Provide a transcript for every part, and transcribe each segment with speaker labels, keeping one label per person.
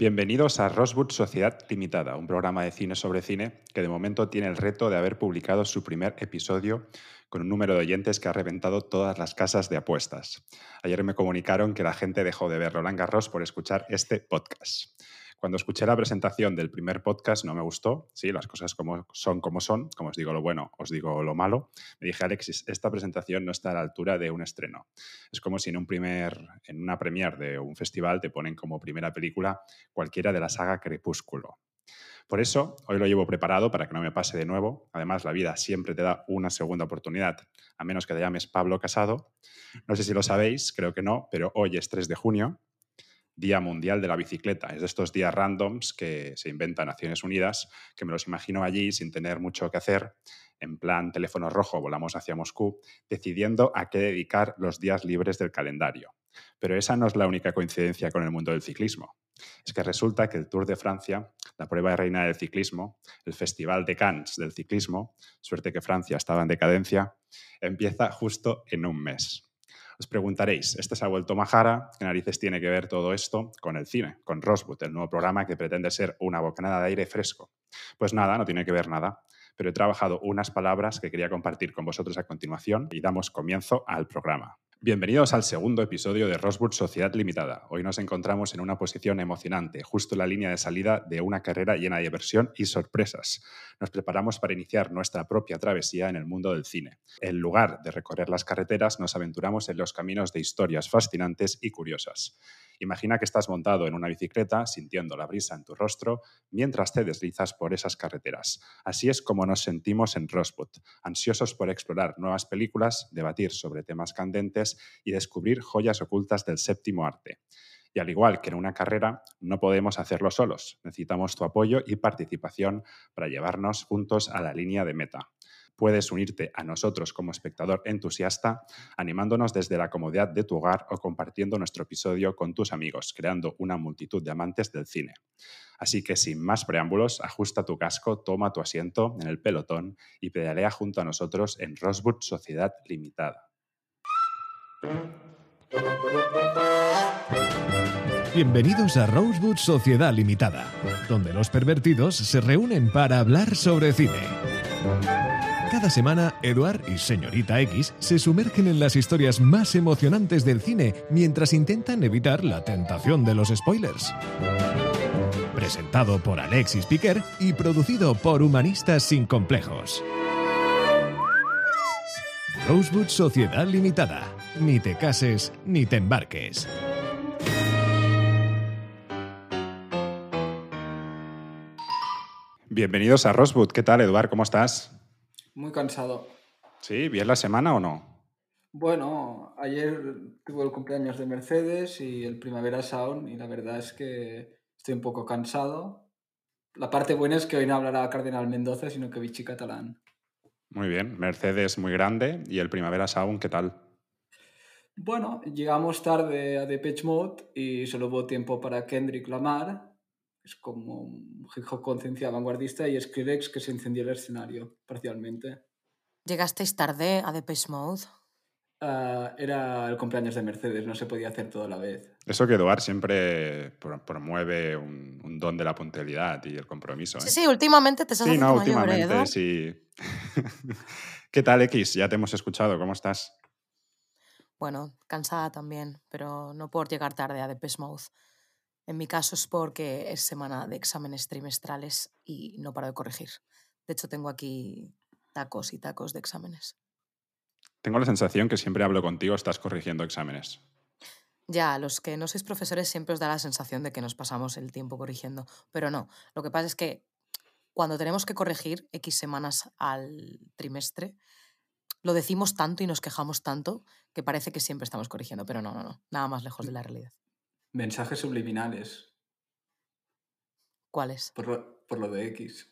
Speaker 1: Bienvenidos a Rosewood Sociedad Limitada, un programa de cine sobre cine que de momento tiene el reto de haber publicado su primer episodio con un número de oyentes que ha reventado todas las casas de apuestas. Ayer me comunicaron que la gente dejó de ver Roland Garros por escuchar este podcast. Cuando escuché la presentación del primer podcast no me gustó, sí, las cosas como son como son, como os digo lo bueno, os digo lo malo. Me dije, Alexis, esta presentación no está a la altura de un estreno. Es como si en, un primer, en una premiere de un festival te ponen como primera película cualquiera de la saga Crepúsculo. Por eso, hoy lo llevo preparado para que no me pase de nuevo. Además, la vida siempre te da una segunda oportunidad, a menos que te llames Pablo Casado. No sé si lo sabéis, creo que no, pero hoy es 3 de junio Día Mundial de la Bicicleta. Es de estos días randoms que se inventa Naciones Unidas, que me los imagino allí sin tener mucho que hacer, en plan teléfono rojo, volamos hacia Moscú, decidiendo a qué dedicar los días libres del calendario. Pero esa no es la única coincidencia con el mundo del ciclismo. Es que resulta que el Tour de Francia, la prueba de reina del ciclismo, el Festival de Cannes del ciclismo, suerte que Francia estaba en decadencia, empieza justo en un mes. Os preguntaréis, ¿este se ha vuelto majara? ¿Qué narices tiene que ver todo esto con el cine, con Rosewood, el nuevo programa que pretende ser una bocanada de aire fresco? Pues nada, no tiene que ver nada, pero he trabajado unas palabras que quería compartir con vosotros a continuación y damos comienzo al programa. Bienvenidos al segundo episodio de Rosewood Sociedad Limitada. Hoy nos encontramos en una posición emocionante, justo la línea de salida de una carrera llena de diversión y sorpresas. Nos preparamos para iniciar nuestra propia travesía en el mundo del cine. En lugar de recorrer las carreteras, nos aventuramos en los caminos de historias fascinantes y curiosas. Imagina que estás montado en una bicicleta, sintiendo la brisa en tu rostro, mientras te deslizas por esas carreteras. Así es como nos sentimos en Rosewood, ansiosos por explorar nuevas películas, debatir sobre temas candentes y descubrir joyas ocultas del séptimo arte. Y al igual que en una carrera, no podemos hacerlo solos. Necesitamos tu apoyo y participación para llevarnos juntos a la línea de meta puedes unirte a nosotros como espectador entusiasta, animándonos desde la comodidad de tu hogar o compartiendo nuestro episodio con tus amigos, creando una multitud de amantes del cine. Así que sin más preámbulos, ajusta tu casco, toma tu asiento en el pelotón y pedalea junto a nosotros en Rosewood Sociedad Limitada.
Speaker 2: Bienvenidos a Rosewood Sociedad Limitada, donde los pervertidos se reúnen para hablar sobre cine. Cada semana, Eduard y Señorita X se sumergen en las historias más emocionantes del cine mientras intentan evitar la tentación de los spoilers. Presentado por Alexis Piquer y producido por Humanistas Sin Complejos. Rosewood Sociedad Limitada. Ni te cases ni te embarques.
Speaker 1: Bienvenidos a Rosewood. ¿Qué tal, Eduard? ¿Cómo estás?
Speaker 3: Muy cansado.
Speaker 1: ¿Sí? ¿Bien la semana o no?
Speaker 3: Bueno, ayer tuve el cumpleaños de Mercedes y el Primavera Sound y la verdad es que estoy un poco cansado. La parte buena es que hoy no hablará Cardenal Mendoza, sino que Vichy Catalán.
Speaker 1: Muy bien, Mercedes muy grande y el Primavera Sound, ¿qué tal?
Speaker 3: Bueno, llegamos tarde a Depeche Mode y solo hubo tiempo para Kendrick Lamar, es como un hip hop conciencia vanguardista y Skrillex que se encendió el escenario parcialmente.
Speaker 4: ¿Llegasteis tarde a Depeche Mode?
Speaker 3: Ah, era el cumpleaños de Mercedes, no se podía hacer todo a la vez.
Speaker 1: Eso que Eduard siempre promueve un, don de la puntualidad y el compromiso. ¿eh?
Speaker 4: Sí, sí, últimamente te estás
Speaker 1: Sí, no,
Speaker 4: mayor, ¿eh,
Speaker 1: últimamente
Speaker 4: Eduard?
Speaker 1: sí. ¿Qué tal, X? Ya te hemos escuchado, ¿cómo estás?
Speaker 4: Bueno, cansada también, pero no por llegar tarde a Depeche Mode. En mi caso es porque es semana de exámenes trimestrales y no paro de corregir. De hecho, tengo aquí tacos y tacos de exámenes.
Speaker 1: Tengo la sensación que siempre hablo contigo, estás corrigiendo exámenes.
Speaker 4: Ya, a los que no sois profesores siempre os da la sensación de que nos pasamos el tiempo corrigiendo, pero no. Lo que pasa es que cuando tenemos que corregir X semanas al trimestre, lo decimos tanto y nos quejamos tanto que parece que siempre estamos corrigiendo, pero no, no, no, nada más lejos de la realidad.
Speaker 3: Mensajes subliminales,
Speaker 4: ¿Cuáles?
Speaker 3: por lo, por lo de X.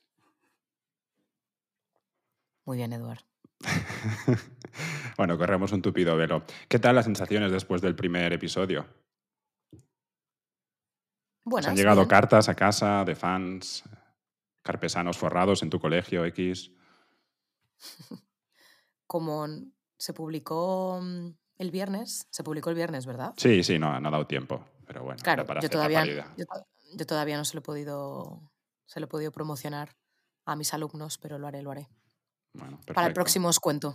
Speaker 4: Muy bien, Eduard.
Speaker 1: bueno, corremos un tupido velo. ¿Qué tal las sensaciones después del primer episodio? ¿Os
Speaker 4: Buenas.
Speaker 1: han llegado
Speaker 4: bien.
Speaker 1: cartas a casa de fans, carpesanos forrados en tu colegio X?
Speaker 4: Como se publicó mm, el viernes, se publicó el viernes, ¿verdad?
Speaker 1: Sí, sí, no, no ha dado tiempo. Pero bueno,
Speaker 4: Claro,
Speaker 1: para
Speaker 4: yo todavía, yo, to- yo todavía no se lo he podido, se lo he podido promocionar a mis alumnos, pero lo haré, lo haré.
Speaker 1: Bueno,
Speaker 4: Para el próximo os cuento.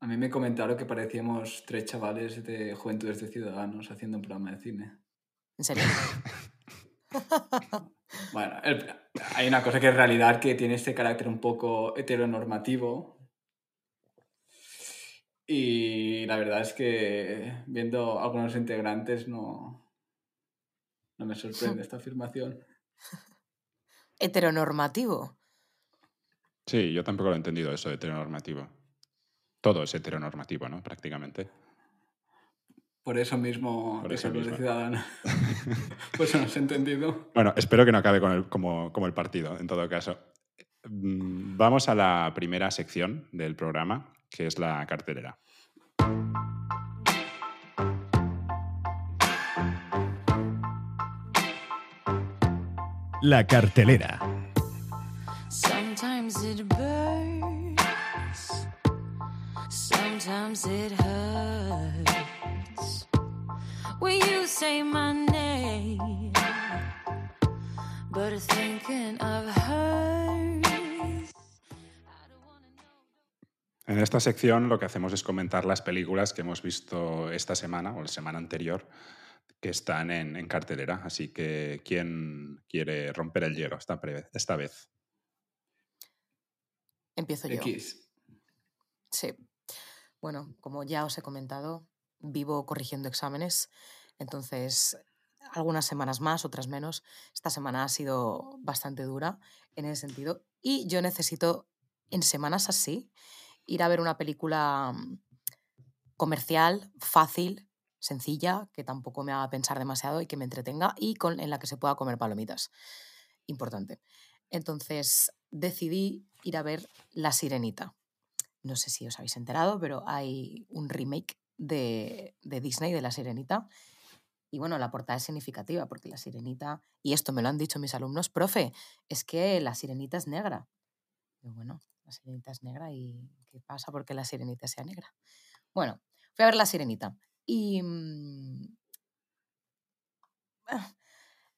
Speaker 3: A mí me comentaron que parecíamos tres chavales de Juventudes de Ciudadanos haciendo un programa de cine.
Speaker 4: En serio.
Speaker 3: Bueno, el- hay una cosa que es realidad que tiene este carácter un poco heteronormativo. Y la verdad es que viendo algunos integrantes no, no me sorprende esta afirmación.
Speaker 4: Heteronormativo.
Speaker 1: Sí, yo tampoco lo he entendido eso de heteronormativo. Todo es heteronormativo, ¿no? Prácticamente.
Speaker 3: Por eso mismo,
Speaker 1: Por eso mismo.
Speaker 3: ciudadano. pues no has entendido.
Speaker 1: Bueno, espero que no acabe con el- como, como el partido, en todo caso. Mm, Vamos a la primera sección del programa, que es la cartelera.
Speaker 2: La cartelera.
Speaker 5: Sometimes it burns, sometimes it hurts. When you say my name, but thinking of hers.
Speaker 1: En esta sección lo que hacemos es comentar las películas que hemos visto esta semana o la semana anterior que están en, en cartelera. Así que, ¿quién quiere romper el hielo esta, esta vez?
Speaker 4: Empiezo yo.
Speaker 3: X.
Speaker 4: Sí. Bueno, como ya os he comentado, vivo corrigiendo exámenes, entonces algunas semanas más, otras menos. Esta semana ha sido bastante dura en ese sentido y yo necesito en semanas así ir a ver una película mm, comercial, fácil, sencilla, que tampoco me haga pensar demasiado y que me entretenga y con, en la que se pueda comer palomitas. Importante. Entonces decidí ir a ver La Sirenita. No sé si os habéis enterado, pero hay un remake de, de Disney de La Sirenita. Y bueno, la portada es significativa porque La Sirenita, y esto me lo han dicho mis alumnos, profe, es que La Sirenita es negra. Y bueno, La Sirenita es negra y ¿qué pasa porque La Sirenita sea negra? Bueno, fui a ver La Sirenita y... mm, ah,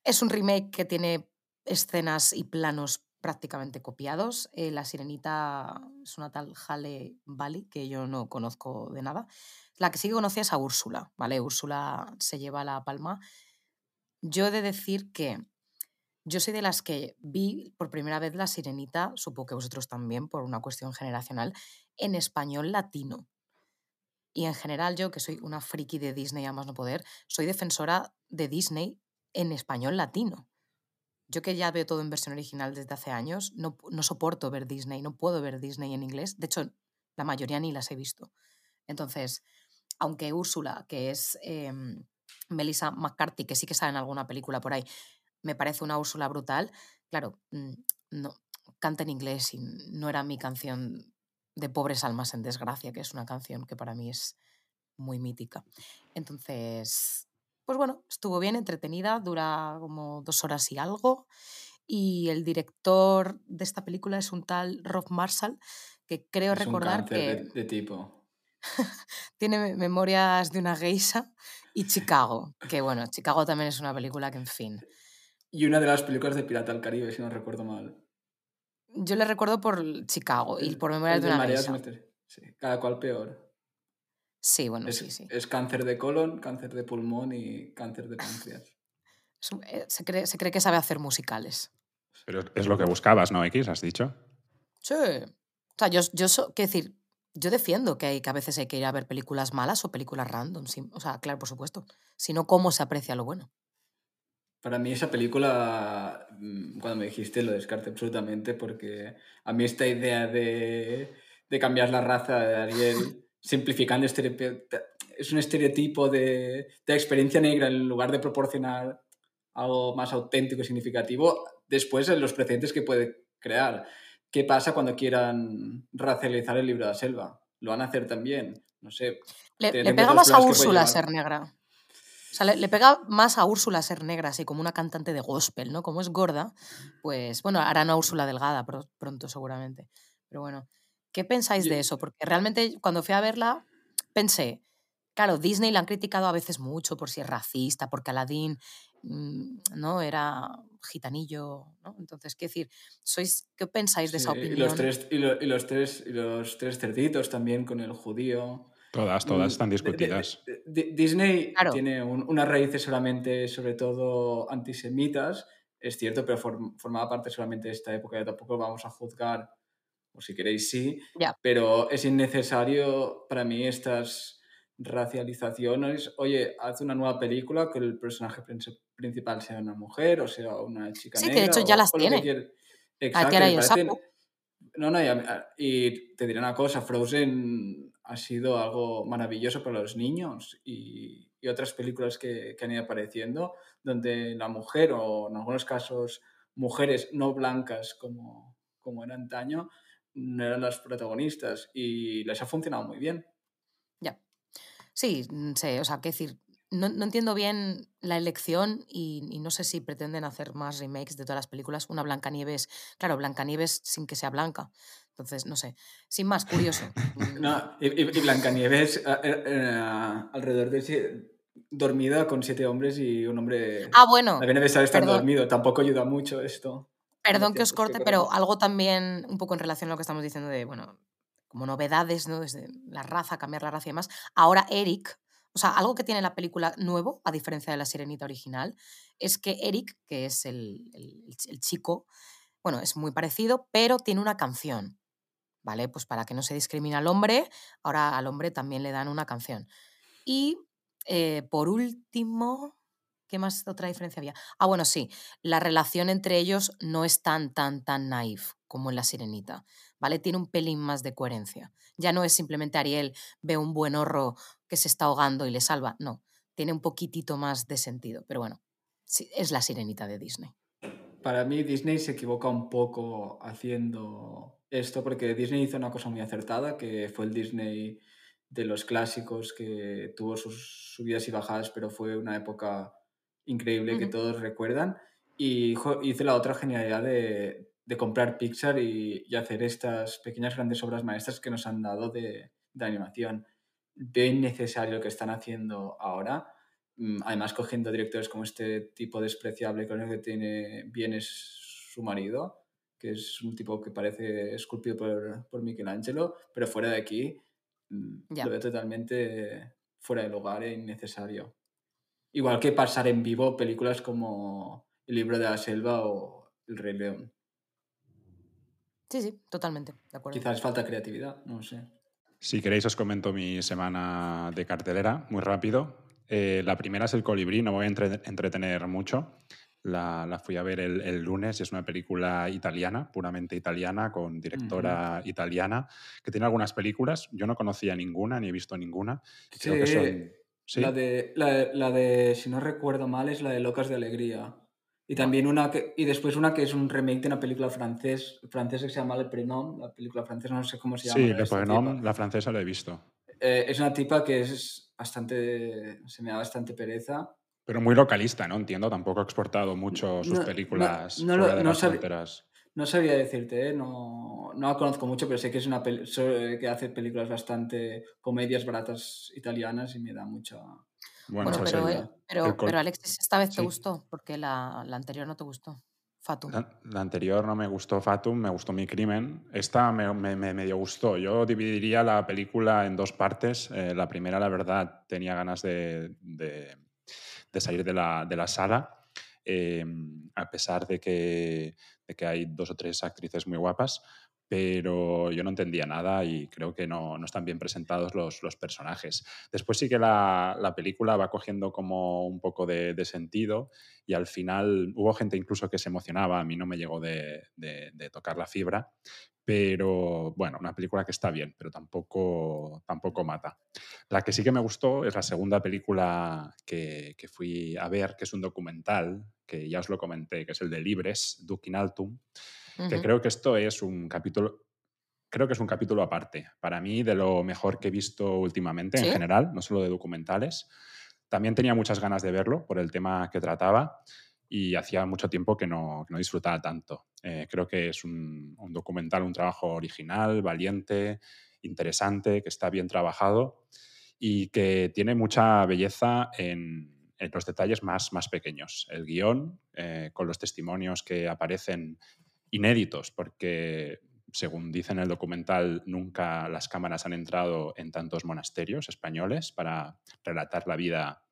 Speaker 4: es un remake que tiene escenas y planos prácticamente copiados. Eh, la sirenita es una tal Halle Bali que yo no conozco de nada. La que sí que conocía es a Úrsula, ¿vale? Úrsula se lleva la palma. Yo he de decir que yo soy de las que vi por primera vez la sirenita, supongo que vosotros también, por una cuestión generacional, en español latino. Y en general yo, que soy una friki de Disney a más no poder, soy defensora de Disney en español latino. Yo que ya veo todo en versión original desde hace años, no, no soporto ver Disney, no puedo ver Disney en inglés. De hecho, la mayoría ni las he visto. Entonces, aunque Úrsula, que es em, Melissa McCarthy, que sí que sale en alguna película por ahí, me parece una Úrsula brutal, claro, mm, no, canta en inglés y no era mi canción de Pobres Almas en Desgracia, que es una canción que para mí es muy mítica. Entonces, pues bueno, estuvo bien, entretenida, dura como dos horas y algo. Y el director de esta película es un tal Rob Marshall, que creo
Speaker 3: Es un
Speaker 4: recordar
Speaker 3: cáncer
Speaker 4: que
Speaker 3: de, de tipo.
Speaker 4: tiene me- memorias de una geisha y Chicago, que bueno, Chicago también es una película que, en fin,
Speaker 3: Y una de las películas de Pirata del Caribe, si no recuerdo mal.
Speaker 4: Yo le recuerdo por Chicago y por memorias de
Speaker 3: del
Speaker 4: una geisha.
Speaker 3: Mister- sí, cada cual peor.
Speaker 4: Sí, bueno,
Speaker 3: es,
Speaker 4: sí, sí.
Speaker 3: es cáncer de colon, cáncer de pulmón y cáncer de páncreas.
Speaker 4: Eh, se, cree, se cree que sabe hacer musicales.
Speaker 1: Pero es- es lo que buscabas, ¿no, X? ¿Has dicho?
Speaker 4: Sí. O sea, yo, yo so- quiero decir, yo defiendo que, hay, que a veces hay que ir a ver películas malas o películas random. sí, O sea, claro, por supuesto. Si no, ¿cómo se aprecia lo bueno?
Speaker 3: Para mí esa película, mm, cuando me dijiste, lo descarté absolutamente porque a mí esta idea de, de cambiar la raza de Ariel, simplificando es un estereotipo de, de experiencia negra en lugar de proporcionar algo más auténtico y significativo, después en los precedentes que puede crear. ¿Qué pasa cuando quieran racializar el libro de la selva? ¿Lo van a hacer también? No sé.
Speaker 4: Le, le pega
Speaker 3: otros
Speaker 4: más a Úrsula ser negra. O sea, le, le pega más a Úrsula ser negra, así como una cantante de gospel, ¿no? Como es gorda, pues bueno, harán a Úrsula delgada pro- pronto seguramente. Pero bueno, ¿qué pensáis de eso? Porque realmente cuando fui a verla pensé, claro, Disney la han criticado a veces mucho por si es racista, porque Aladdin mm, ¿no? Era gitanillo, ¿no? Entonces, quiero decir, sois, ¿qué pensáis de esa
Speaker 3: Sí,
Speaker 4: opinión?
Speaker 3: y los tres y, lo- y los tres y los tres cerditos también con el judío.
Speaker 1: Todas, todas
Speaker 3: Mm,
Speaker 1: están
Speaker 3: de- de-
Speaker 1: discutidas.
Speaker 3: de- de- Disney
Speaker 4: Claro.
Speaker 3: tiene un- unas raíces solamente, sobre todo antisemitas, es cierto, pero form- formaba parte solamente de esta época. Tampoco vamos a juzgar, o si queréis sí,
Speaker 4: Ya.
Speaker 3: pero es innecesario para mí estas racializaciones. Oye, haz una nueva película que el personaje princi- principal sea una mujer o sea una chica
Speaker 4: Sí, que
Speaker 3: negra.
Speaker 4: de hecho ya
Speaker 3: o-
Speaker 4: las
Speaker 3: o que
Speaker 4: tiene.
Speaker 3: Exacto,
Speaker 4: que
Speaker 3: parecen-
Speaker 4: saco.
Speaker 3: no, no, y, a- y te diré una cosa, Frozen ha sido algo maravilloso para los niños y, otras películas que, que han ido apareciendo, donde la mujer, o en algunos casos mujeres no blancas como, como era antaño, no eran las protagonistas y les ha funcionado muy bien.
Speaker 4: Ya. Sí, mm, sé, o sea, qué decir, no, no entiendo bien la elección y, y no sé si pretenden hacer más remakes de todas las películas. Una Blancanieves, claro, Blancanieves sin que sea blanca. Entonces, no sé. Sin más, curioso.
Speaker 3: No, y, y- Blancanieves eh, eh, alrededor de sie- dormida con siete hombres y un hombre...
Speaker 4: Ah, bueno,
Speaker 3: Bienestar está
Speaker 4: perdón.
Speaker 3: dormido, tampoco ayuda mucho esto.
Speaker 4: perdón que os
Speaker 3: que
Speaker 4: corte, pero algo también un poco en relación a lo que estamos diciendo de, bueno, como novedades, ¿no? Desde la raza, cambiar la raza y demás. Ahora Eric, o sea, algo que tiene la película nuevo, a diferencia de la sirenita original, es que Eric, que es el, el- el chico, bueno, es muy parecido, pero tiene una canción. ¿Vale? Pues para que no se discrimine al hombre, ahora al hombre también le dan una canción. Y eh, por último, ¿qué más otra diferencia había? Ah, bueno, sí, la relación entre ellos no es tan, tan, tan naif como en La Sirenita, ¿vale? Tiene un pelín más de coherencia. Ya no es simplemente Ariel ve un buen horro que se está ahogando y le salva, no, tiene un poquitito más de sentido, pero bueno, sí, es La Sirenita de Disney.
Speaker 3: Para mí Disney se equivoca un poco haciendo esto porque Disney hizo una cosa muy acertada, que fue el Disney de los clásicos que tuvo sus subidas y bajadas, pero fue una época increíble que todos recuerdan. Y hizo la otra genialidad de, de comprar Pixar y, y hacer estas pequeñas grandes obras maestras que nos han dado de, de animación. Veo innecesario lo que están haciendo ahora. Mm, Además, cogiendo directores como este tipo despreciable, que lo único que tiene bien es su marido, que es un tipo que parece esculpido por, por Michelangelo, pero fuera de aquí mm,
Speaker 4: Ya.
Speaker 3: lo veo totalmente fuera de lugar e innecesario. Igual que pasar en vivo películas como El libro de la selva o El Rey León.
Speaker 4: Sí, sí, totalmente, de acuerdo.
Speaker 3: Quizás falta creatividad, no sé.
Speaker 1: Si queréis os comento mi semana de cartelera muy rápido. Eh, la primera es El colibrí, no me voy a entre- entretener mucho. La, la fui a ver el, el lunes y es una película italiana, puramente italiana, con directora italiana, que tiene algunas películas. Yo no conocía ninguna, ni he visto ninguna. y creo que son... ¿Sí?
Speaker 3: La, de, la, la de, si no recuerdo mal, es la de Locas de Alegría. Y también una que, y después una que es un remake de una película francés, francesa que se llama Le Prénom, la película francesa, no sé cómo se llama.
Speaker 1: Sí, Le Prénom, la francesa la he visto.
Speaker 3: Eh, es una tipa que es bastante, se me da bastante pereza.
Speaker 1: Pero muy localista, ¿no? Entiendo, tampoco ha exportado mucho sus
Speaker 3: No- no-
Speaker 1: películas
Speaker 3: no lo-
Speaker 1: fuera de
Speaker 3: no
Speaker 1: las
Speaker 3: sabe-
Speaker 1: fronteras.
Speaker 3: No sabría decirte, ¿eh? no, no la conozco mucho, pero sé que es una so- que hace películas bastante comedias baratas italianas y me da mucha...
Speaker 1: Bueno,
Speaker 4: Bueno,
Speaker 1: pues
Speaker 4: pero,
Speaker 1: el-
Speaker 4: eh, pero,
Speaker 1: el
Speaker 4: pero Alexis, esta vez te
Speaker 1: Sí.
Speaker 4: gustó, porque la, la anterior no te gustó. Fatum.
Speaker 1: La, la anterior no me gustó Fatum, me gustó Mi Crimen. Esta me, me- me medio gustó. Yo dividiría la película en dos partes. Eh, la primera, la verdad, tenía ganas de, de- de salir de la, de la sala, eh, a pesar de que, de que hay dos o tres actrices muy guapas, pero yo no entendía nada y creo que no, no están bien presentados los, los personajes. Después sí que la, la película va cogiendo como un poco de, de sentido y al final hubo gente incluso que se emocionaba, a mí no me llegó de, de- tocar la fibra, pero bueno, una película que está bien, pero tampoco, tampoco mata. La que sí que me gustó es la segunda película que, que fui a ver, que es un documental, que ya os lo comenté, que es el de Libres, Duc in Altum, que creo que esto es un capítulo... Creo que es un capítulo aparte, para mí, de lo mejor que he visto últimamente
Speaker 4: ¿Sí?
Speaker 1: en general, no solo de documentales. También tenía muchas ganas de verlo por el tema que trataba y hacía mucho tiempo que no, que no disfrutaba tanto. Eh, creo que es un, un documental, un trabajo original, valiente, interesante, que está bien trabajado y que tiene mucha belleza en, en los detalles más, más pequeños. El guion, eh, con los testimonios que aparecen inéditos, porque según dice en el documental, nunca las cámaras han entrado en tantos monasterios españoles para relatar la vida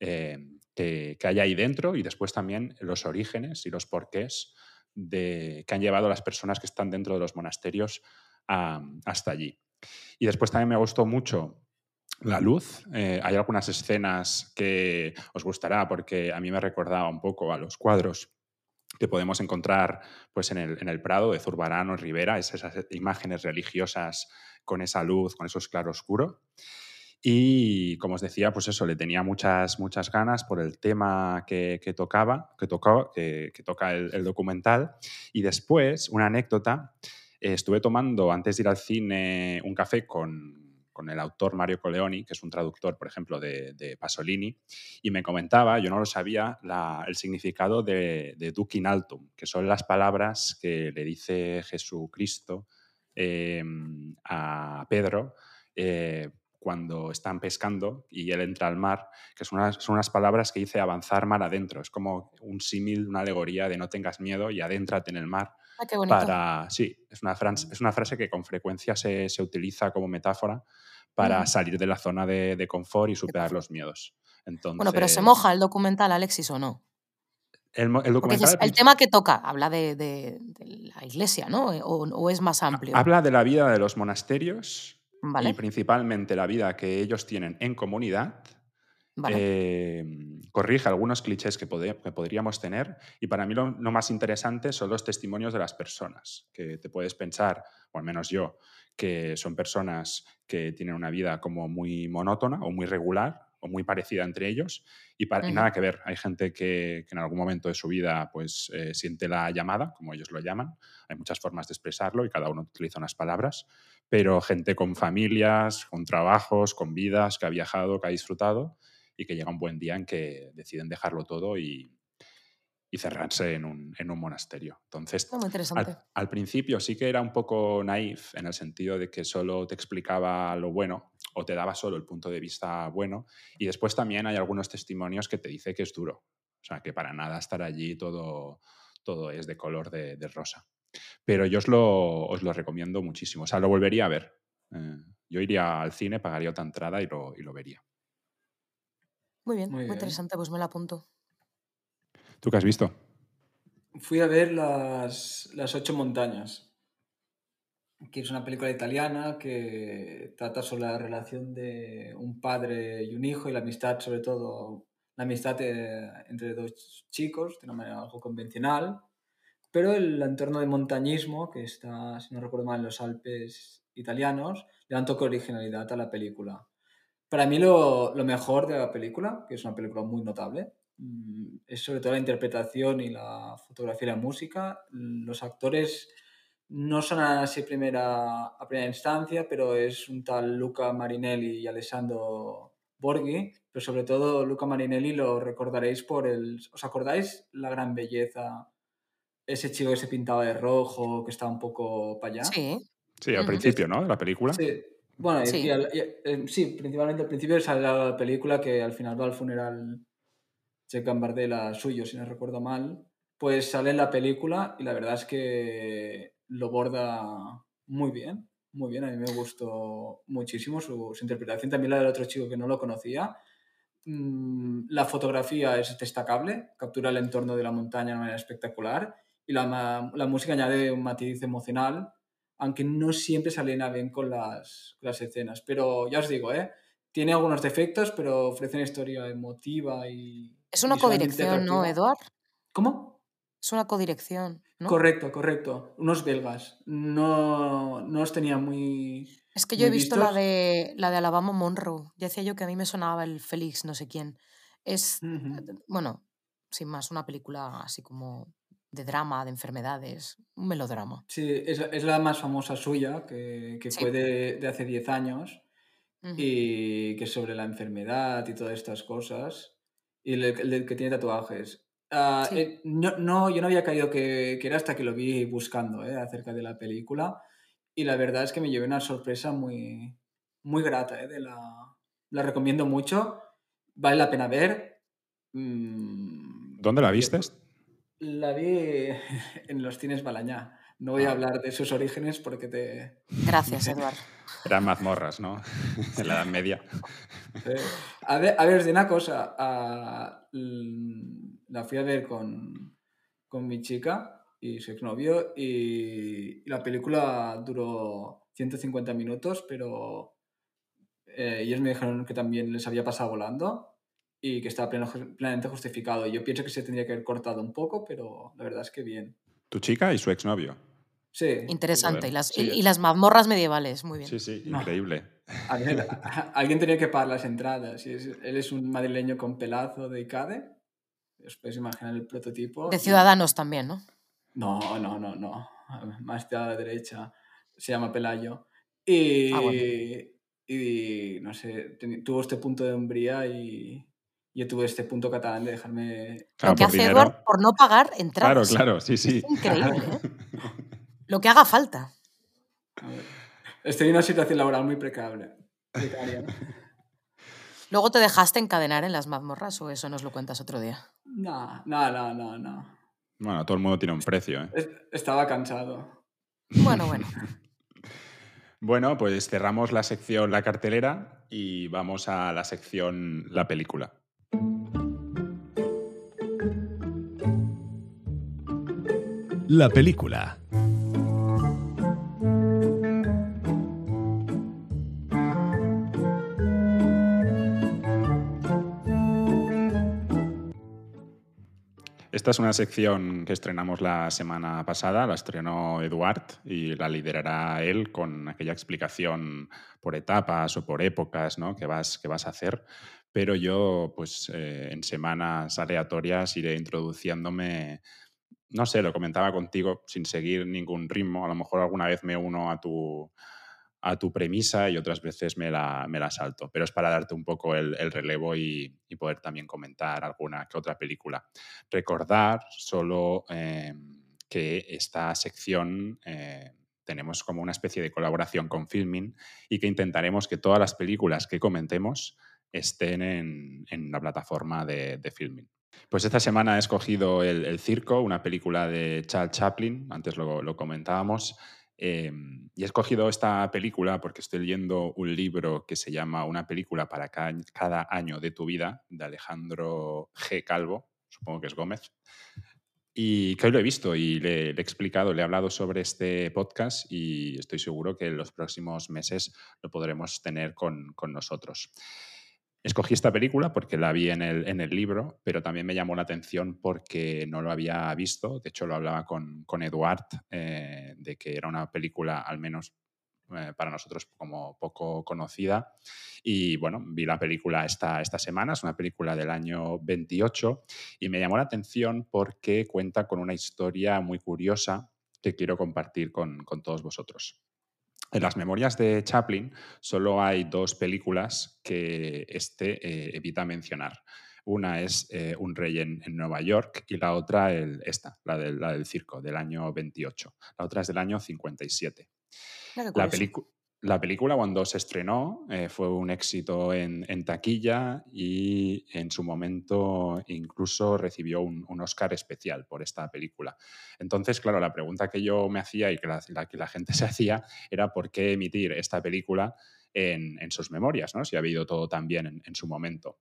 Speaker 1: eh, que, hay ahí dentro y después también los orígenes y los porqués de, que han llevado a las personas que están dentro de los monasterios hasta allí. Y después también me gustó mucho la luz. Eh, hay algunas escenas que os gustará porque a mí me recordaba un poco a los cuadros que podemos encontrar pues, en, el, en el Prado de Zurbarán o Rivera, es esas imágenes religiosas con esa luz, con esos claroscuro. Y como os decía, pues eso, le tenía muchas, muchas ganas por el tema que, que tocaba, que, tocaba que, que toca el, documental. Y después, una anécdota, estuve tomando antes de ir al cine un café con, con el autor Mario Coleoni, que es un traductor, por ejemplo, de, Pasolini, y me comentaba, yo no lo sabía, el significado de, de altum, que son las palabras que le dice Jesucristo eh, a Pedro. Eh, cuando están pescando y él entra al mar, que son unas, son unas palabras que dice avanzar mar adentro. Es como un símil, una alegoría de no tengas miedo y adéntrate en el mar.
Speaker 4: Ah, qué bonito.
Speaker 1: Para, sí, es una, frase, es una frase que con frecuencia se, se utiliza como metáfora para salir de la zona de, de confort y superar los miedos. Entonces,
Speaker 4: Bueno, pero ¿se moja el documental, Alexis, o no?
Speaker 1: El, el documental
Speaker 4: el tema que toca habla de, de- de la iglesia, ¿no? O, o es más amplio.
Speaker 1: habla de la vida de los monasterios y principalmente la vida que ellos tienen en comunidad
Speaker 4: vale.
Speaker 1: eh, corrige algunos clichés que, podríamos tener y para mí lo, lo más interesante son los testimonios de las personas, que te puedes pensar, o al menos yo, que son personas que tienen una vida como muy monótona o muy regular o muy parecida entre ellos y, para- y nada que ver. Hay gente que, que en algún momento de su vida pues eh, siente la llamada, como ellos lo llaman. Hay muchas formas de expresarlo y cada uno utiliza unas palabras, pero gente con familias, con trabajos, con vidas, que ha viajado, que ha disfrutado y que llega un buen día en que deciden dejarlo todo y, y cerrarse en un, en un monasterio. Entonces,
Speaker 4: Ah, muy interesante.
Speaker 1: al, al principio sí que era un poco naif en el sentido de que solo te explicaba lo bueno o te daba solo el punto de vista bueno y después también hay algunos testimonios que te dice que es duro. O sea, que para nada estar allí todo, todo es de color de, de rosa. Pero yo os lo, os lo recomiendo muchísimo. O sea, lo volvería a ver. Eh, yo iría al cine, pagaría otra entrada y lo, y lo vería.
Speaker 4: Muy bien,
Speaker 3: Muy
Speaker 4: muy,
Speaker 3: bien.
Speaker 4: interesante, pues me la apunto.
Speaker 1: ¿Tú qué has visto?
Speaker 3: Fui a ver las, las Ocho Montañas, que es una película italiana que trata sobre la relación de un padre y un hijo y la amistad, sobre todo, la amistad eh, entre dos chicos, de una manera algo convencional, pero el entorno de montañismo, que está, si no recuerdo mal, en los Alpes italianos, le da un toque originalidad a la película. Para mí lo, lo mejor de la película, que es una película muy notable, mm, es sobre todo la interpretación y la fotografía y la música. Los actores no son así primera, a primera instancia, pero es un tal Luca Marinelli y Alessandro Borghi, pero sobre todo Luca Marinelli lo recordaréis por el... ¿Os acordáis la gran belleza? Ese chico que se pintaba de rojo, que estaba un poco para allá.
Speaker 4: Sí,
Speaker 1: Sí, al
Speaker 4: Ujú.
Speaker 1: principio, ¿no? De la película.
Speaker 3: Sí, bueno, y-
Speaker 4: Sí.
Speaker 3: y al- y- sí, principalmente al principio sale la película que al final va al funeral Che Gambardella suyo, si no recuerdo mal. Pues sale en la película y la verdad es que lo borda muy bien, muy bien. A mí me gustó muchísimo su, su interpretación. También la del otro chico que no lo conocía. Mm, la fotografía es destacable, captura el entorno de la montaña de manera espectacular y la, la música añade un matiz emocional, aunque no siempre se alinea bien con las, las escenas. Pero ya os digo, ¿eh? tiene algunos defectos, pero ofrece una historia emotiva y...
Speaker 4: es una codirección, ¿no. Eduard?
Speaker 3: ¿Cómo?
Speaker 4: Es una codirección, ¿no?
Speaker 3: Correcto, correcto. Unos belgas. No, no os tenía muy...
Speaker 4: Es que yo he visto la de, la de Alabama Monroe. Ya decía yo que a mí me sonaba el Félix, no sé quién. Es, bueno, sin más, una película así como de drama, de enfermedades, un melodrama.
Speaker 3: Sí, es, es la más famosa suya, que, que
Speaker 4: Sí.
Speaker 3: fue de, de hace 10 años. Y que es sobre la enfermedad y todas estas cosas. Y el, que tiene tatuajes. Ah,
Speaker 4: Sí.
Speaker 3: eh, no, no, yo no había caído que, que era hasta que lo vi buscando eh, acerca de la película. Y la verdad es que me llevé una sorpresa muy, muy grata. eh, de la, la recomiendo mucho. Vale la pena ver. mm,
Speaker 1: ¿Dónde la
Speaker 3: vi-
Speaker 1: vistes?
Speaker 3: La vi en los cines Balañá. No voy a
Speaker 1: Ah.
Speaker 3: hablar de sus orígenes porque te...
Speaker 4: Gracias, Eduard.
Speaker 1: Eran mazmorras, ¿no? en la Edad Media.
Speaker 3: Eh, a, ver, a ver, os digo una cosa. la fui a ver con, con mi chica y su exnovio y, y la película duró 150 minutos, pero eh, ellos me dijeron que también les había pasado volando y que estaba pleno- plenamente justificado. Yo pienso que se tendría que haber cortado un poco, pero la verdad es que bien.
Speaker 1: Tu chica y su exnovio.
Speaker 3: Sí.
Speaker 4: Interesante. Y las,
Speaker 1: sí.
Speaker 4: y, y las mazmorras medievales, muy bien.
Speaker 1: Sí, sí,
Speaker 3: No.
Speaker 1: increíble.
Speaker 3: A ver, alguien tenía que pagar las entradas. Y es- él es un madrileño con pelazo de ICADE. Os podéis imaginar el prototipo.
Speaker 4: De
Speaker 3: y-
Speaker 4: Ciudadanos también, ¿no?
Speaker 3: No, no, no, no. Más de a la derecha. Se llama Pelayo. Y,
Speaker 4: Ah, bueno.
Speaker 3: y no sé, tuvo este punto de hombría y yo tuve este punto catalán de dejarme...
Speaker 1: Claro,
Speaker 4: Lo que
Speaker 1: por
Speaker 4: hace
Speaker 1: dinero.
Speaker 4: Eduard por no pagar
Speaker 1: Claro,
Speaker 4: entradas.
Speaker 1: claro, sí, sí.
Speaker 4: Es increíble, ¿eh? Lo que haga falta.
Speaker 3: a ver, Estoy en una situación laboral muy precaria. precaria.
Speaker 4: ¿Luego te dejaste encadenar en las mazmorras o eso nos lo cuentas otro día?
Speaker 3: No, no, no, no, no.
Speaker 1: Bueno, todo el mundo tiene un precio, ¿eh?
Speaker 3: Es- Estaba cansado.
Speaker 4: Bueno, bueno.
Speaker 1: Bueno, pues cerramos la sección La cartelera y vamos a la sección La película.
Speaker 2: La película.
Speaker 1: Esta es una sección que estrenamos la semana pasada, la estrenó Eduard y la liderará él con aquella explicación por etapas o por épocas ¿no? que, vas, que vas a hacer. Pero yo, pues eh, en semanas aleatorias iré introduciéndome, no sé, lo comentaba contigo sin seguir ningún ritmo. A lo mejor alguna vez me uno a tu, a tu premisa y otras veces me la, me la salto. Pero es para darte un poco el, el relevo y, poder también comentar alguna que otra película recordar solo eh, que esta sección eh, tenemos como una especie de colaboración con Filmin y que intentaremos que todas las películas que comentemos estén en, en la plataforma de, de Filmin. Pues esta semana he escogido El, El Circo, una película de Charles Chaplin, antes lo, lo comentábamos, eh, y he escogido esta película porque estoy leyendo un libro que se llama Una película para ca- cada año de tu vida, de Alejandro G. Calvo, supongo que es Gómez. Y que hoy lo he visto y le, le he explicado, le he hablado sobre este podcast y estoy seguro que en los próximos meses lo podremos tener con, con nosotros. Escogí esta película porque la vi en el, libro, pero también me llamó la atención porque no lo había visto. De hecho, lo hablaba con, con Eduard eh, de que era una película, al menos eh, para nosotros, como poco conocida. Y bueno, vi la película esta, esta semana, es una película del año 28 y me llamó la atención porque cuenta con una historia muy curiosa que quiero compartir con, con todos vosotros. En las memorias de Chaplin solo hay dos películas que este eh, evita mencionar. Una es eh, Un rey en, en Nueva York y la otra el, esta, la del, la del circo, del año 28. La otra es del año 57.
Speaker 4: Mira qué
Speaker 1: La,
Speaker 4: curioso.
Speaker 1: La película cuando se estrenó eh, fue un éxito en, taquilla y en su momento incluso recibió un, Oscar especial por esta película. Entonces, claro, la pregunta que yo me hacía y que la, que la gente se hacía era por qué emitir esta película en, sus memorias, ¿no? si ha habido todo tan bien en, en su momento.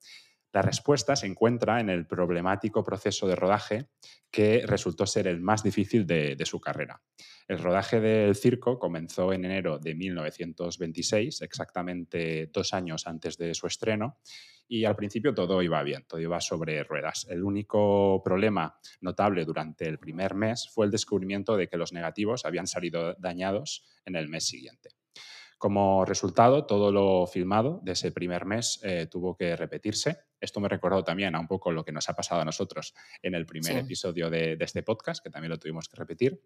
Speaker 1: La respuesta se encuentra en el problemático proceso de rodaje que resultó ser el más difícil de, su carrera. El rodaje del circo comenzó en enero de 1926, exactamente dos años antes de su estreno, y al principio todo iba bien, todo iba sobre ruedas. El único problema notable durante el primer mes fue el descubrimiento de que los negativos habían salido dañados en el mes siguiente. Como resultado, todo lo filmado de ese primer mes eh, tuvo que repetirse. Esto me recordó también a un poco lo que nos ha pasado a nosotros en el primer
Speaker 4: Sí.
Speaker 1: episodio de, de este podcast, que también lo tuvimos que repetir.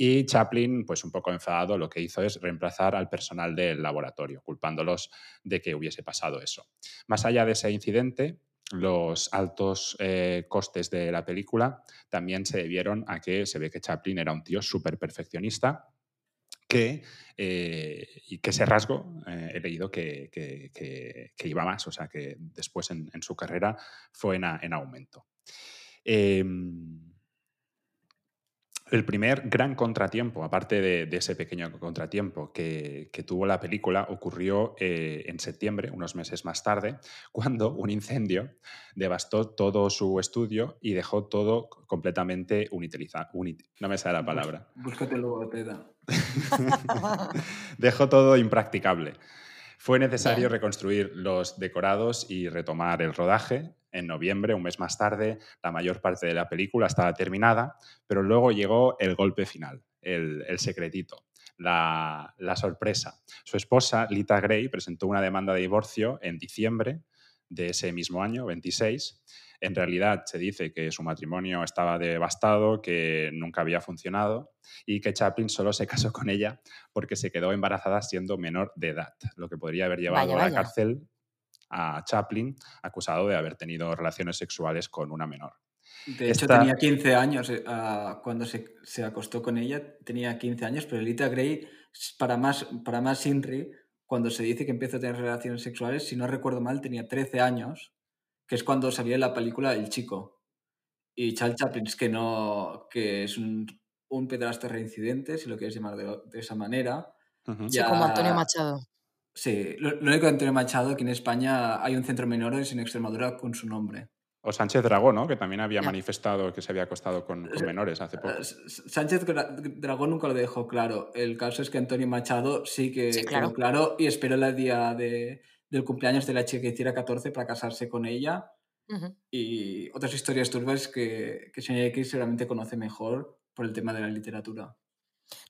Speaker 1: Y Chaplin, pues un poco enfadado, lo que hizo es reemplazar al personal del laboratorio, culpándolos de que hubiese pasado eso. Más allá de ese incidente, los altos eh, costes de la película también se debieron a que se ve que Chaplin era un tío súper perfeccionista que, eh, y que ese rasgo eh, he leído que, que- que- que iba más, o sea que después en, en su carrera fue en, a- en aumento. Em, el primer gran contratiempo, aparte de, de ese pequeño contratiempo que, que tuvo la película, ocurrió eh, en septiembre, unos meses más tarde, cuando un incendio devastó todo su estudio y dejó todo completamente unutilizado. no me sale la palabra.
Speaker 3: Búscate logopeda.
Speaker 1: Dejó todo impracticable. Fue necesario
Speaker 4: Bien.
Speaker 1: reconstruir los decorados y retomar el rodaje. En noviembre, un mes más tarde, la mayor parte de la película estaba terminada, pero luego llegó el golpe final, el, el secretito, la, la sorpresa. Su esposa, Lita Gray, presentó una demanda de divorcio en diciembre de ese mismo año, 26. En realidad se dice que su matrimonio estaba devastado, que nunca había funcionado y que Chaplin solo se casó con ella porque se quedó embarazada siendo menor de edad, lo que podría haber llevado
Speaker 4: Vaya,
Speaker 1: a la cárcel a Chaplin acusado de haber tenido relaciones sexuales con una menor.
Speaker 3: De hecho,
Speaker 1: Esta-
Speaker 3: tenía 15 años eh, ah, cuando se, se acostó con ella, tenía 15 años, pero Lita Gray, para más, para más Inri, cuando se dice que empieza a tener relaciones sexuales, si no recuerdo mal, tenía 13 años, que es cuando salía en la película El Chico. Y Charles Chaplin es que no, que es un, un pedrasta reincidente, si lo quieres llamar de, de esa manera.
Speaker 1: Ujú.
Speaker 4: Sí, como Antonio
Speaker 3: Ya-
Speaker 4: Machado.
Speaker 3: Sí, lo, lo único de Antonio Machado, que en España hay un centro menores en Extremadura con su nombre.
Speaker 1: O Sánchez Dragón, ¿no? que también había
Speaker 4: Ya.
Speaker 1: manifestado que se había acostado con, con menores hace poco.
Speaker 3: Eh, Sánchez Dragón nunca lo dejó claro. El caso es que Antonio Machado sí que
Speaker 4: Sí,
Speaker 3: quedó
Speaker 4: claro.
Speaker 3: claro y esperó el día de, del cumpleaños de la chica que hiciera 14 para casarse con ella.
Speaker 4: Ujú.
Speaker 3: Y otras historias turbias que, que señor X seguramente conoce mejor por el tema de la literatura.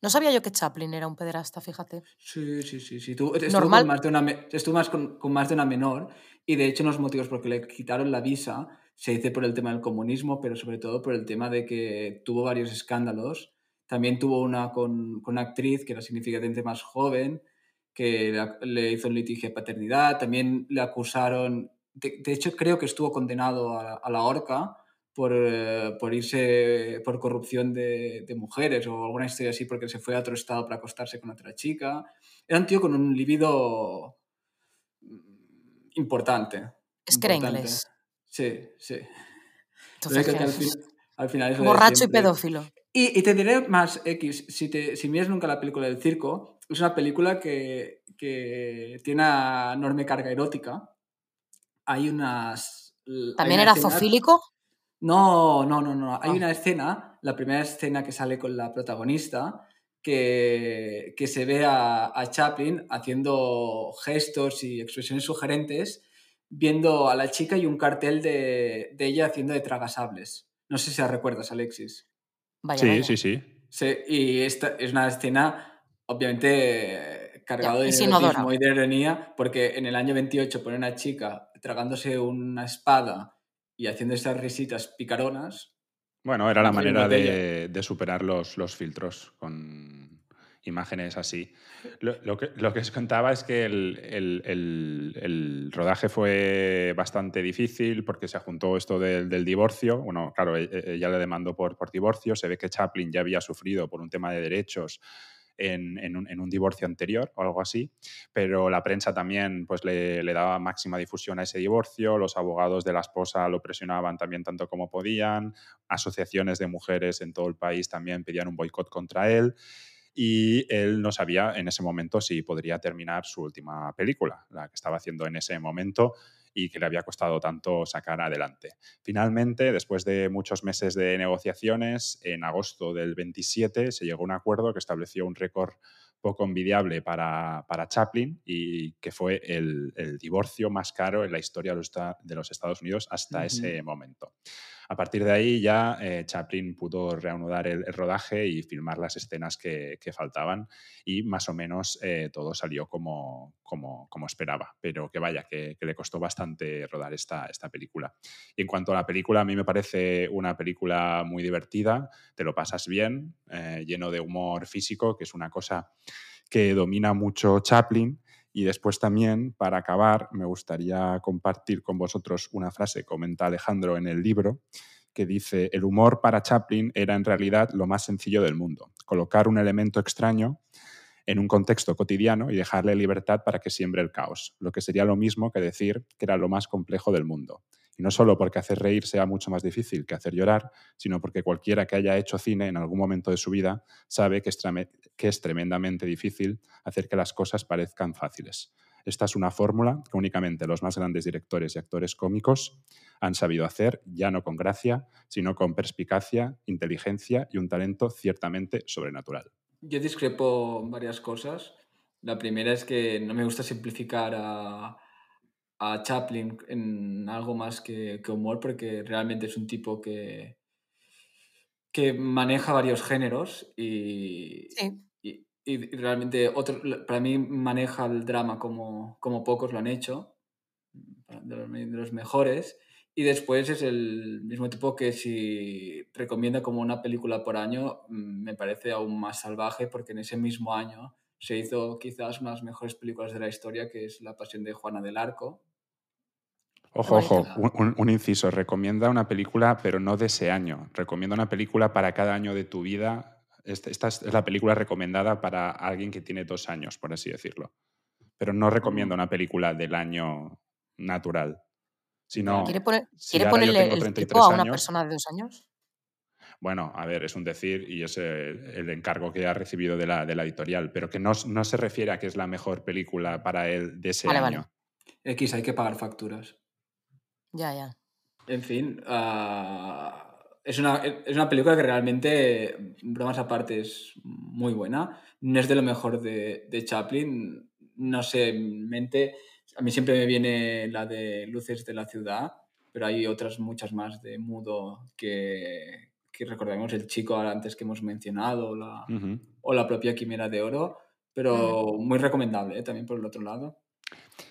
Speaker 4: No sabía yo que Chaplin era un pederasta, fíjate.
Speaker 3: Sí, sí, sí. sí. Tuvo- estuvo,
Speaker 4: Normal.
Speaker 3: Con más de una, estuvo más con, con más de una menor y de hecho los motivos por que le quitaron la visa se dice por el tema del comunismo, pero sobre todo por el tema de que tuvo varios escándalos. También tuvo una con, con una actriz que era significativamente más joven, que la- le hizo un litigio de paternidad. También le acusaron, de, de hecho creo que estuvo condenado a, a la horca por, eh, por irse por corrupción de, de mujeres o alguna historia así porque se fue a otro estado para acostarse con otra chica. Era un tío con un libido mm, importante.
Speaker 4: Es que era
Speaker 3: importante.
Speaker 4: inglés.
Speaker 3: Sí, sí.
Speaker 4: Entonces,
Speaker 3: que al, fin- al final
Speaker 4: borracho y pedófilo.
Speaker 3: Y, y te diré más X, si, te, si miras nunca la película del circo, es una película que, que tiene una enorme carga erótica. Hay unas... hay
Speaker 4: ¿También
Speaker 3: una
Speaker 4: era
Speaker 3: escena-
Speaker 4: zoofílico?
Speaker 3: No, no, no, no. Hay
Speaker 4: Ah.
Speaker 3: una escena, la primera escena que sale con la protagonista, que, que se ve a, a Chaplin haciendo gestos y expresiones sugerentes, viendo a la chica y un cartel de, de ella haciendo de tragasables. No sé si la recuerdas, Alexis.
Speaker 4: Vaya,
Speaker 1: Sí,
Speaker 4: vaya.
Speaker 1: sí, sí.
Speaker 3: Sí, y esta es una escena, obviamente, cargado
Speaker 4: Ya,
Speaker 3: de erotismo y de ironía, porque en el año 28 pone una chica tragándose una espada y haciendo esas risitas picaronas.
Speaker 1: Bueno, era la manera de, de superar los, los filtros con imágenes así. Lo, lo que, lo que os contaba es que el, el- el- el rodaje fue bastante difícil porque se juntó esto del, del divorcio. Bueno, claro, e- e- ella le demandó por, por divorcio. Se ve que Chaplin ya había sufrido por un tema de derechos en, un, divorcio anterior o algo así, pero la prensa también pues, le daba máxima difusión a ese divorcio, los abogados de la esposa lo presionaban también tanto como podían, asociaciones de mujeres en todo el país también pedían un boicot contra él y él no sabía en ese momento si podría terminar su última película, la que estaba haciendo en ese momento y que le había costado tanto sacar adelante. Finalmente, después de muchos meses de negociaciones, en agosto del 27 se llegó a un acuerdo que estableció un récord poco envidiable para, para Chaplin y que fue el, el divorcio más caro en la historia de los, esta- de los Estados Unidos hasta ese momento. A partir de ahí ya eh, Chaplin pudo reanudar el, rodaje y filmar las escenas que, faltaban y más o menos eh, todo salió como, como, como esperaba, pero que vaya, que, que le costó bastante rodar esta, esta película. Y en cuanto a la película, a mí me parece una película muy divertida, te lo pasas bien, eh, lleno de humor físico, que es una cosa que domina mucho Chaplin. Y después también, para acabar, me gustaría compartir con vosotros una frase que comenta Alejandro en el libro, que dice, el humor para Chaplin era en realidad lo más sencillo del mundo. Colocar un elemento extraño en un contexto cotidiano y dejarle libertad para que siembre el caos, lo que sería lo mismo que decir que era lo más complejo del mundo. Y no solo porque hacer reír sea mucho más difícil que hacer llorar, sino porque cualquiera que haya hecho cine en algún momento de su vida sabe que es, tremendamente difícil hacer que las cosas parezcan fáciles. Esta es una fórmula que únicamente los más grandes directores y actores cómicos han sabido hacer, ya no con gracia, sino con perspicacia, inteligencia y un talento ciertamente sobrenatural.
Speaker 3: Yo discrepo varias cosas. La primera es que no me gusta simplificar a, a Chaplin en algo más que, que humor, porque realmente es un tipo que, que maneja varios géneros y,
Speaker 4: Sí,
Speaker 3: y, y realmente otro, para mí maneja el drama como, como pocos lo han hecho, de los, de los mejores. Y después es el mismo tipo que si recomienda como una película por año, mm, me parece aún más salvaje porque en ese mismo año se hizo quizás una de las mejores películas de la historia, que es La Pasión de Juana del Arco.
Speaker 1: Ojo, ojo, un, inciso. Recomienda una película, pero no de ese año. Recomienda una película para cada año de tu vida. Esta, esta es la película recomendada para alguien que tiene dos años, por así decirlo. Pero no recomienda
Speaker 3: Mm.
Speaker 1: una película del año natural. Sino,
Speaker 4: ¿quiere, poner,
Speaker 1: si
Speaker 4: ¿quiere
Speaker 1: ahora yo
Speaker 4: ponerle el
Speaker 1: 33
Speaker 4: tipo a una
Speaker 1: años-
Speaker 4: persona de dos años?
Speaker 1: Bueno, a ver, es un decir y es el, el encargo que ha recibido de la, de la editorial, pero que no, no se refiere a que es la mejor película para él de ese
Speaker 4: Vale, vale.
Speaker 1: año.
Speaker 3: X, hay que pagar facturas.
Speaker 4: Ya, ya.
Speaker 3: En fin, ah, es, una, es una película que realmente, bromas aparte, es muy buena. No es de lo mejor de, de Chaplin. No sé, en mente, a mí siempre me viene la de Luces de la Ciudad, pero hay otras muchas más de Mudo que, que recordemos, El Chico antes que hemos mencionado, la, o la propia Quimera de Oro, pero muy recomendable ¿eh? también por el otro lado.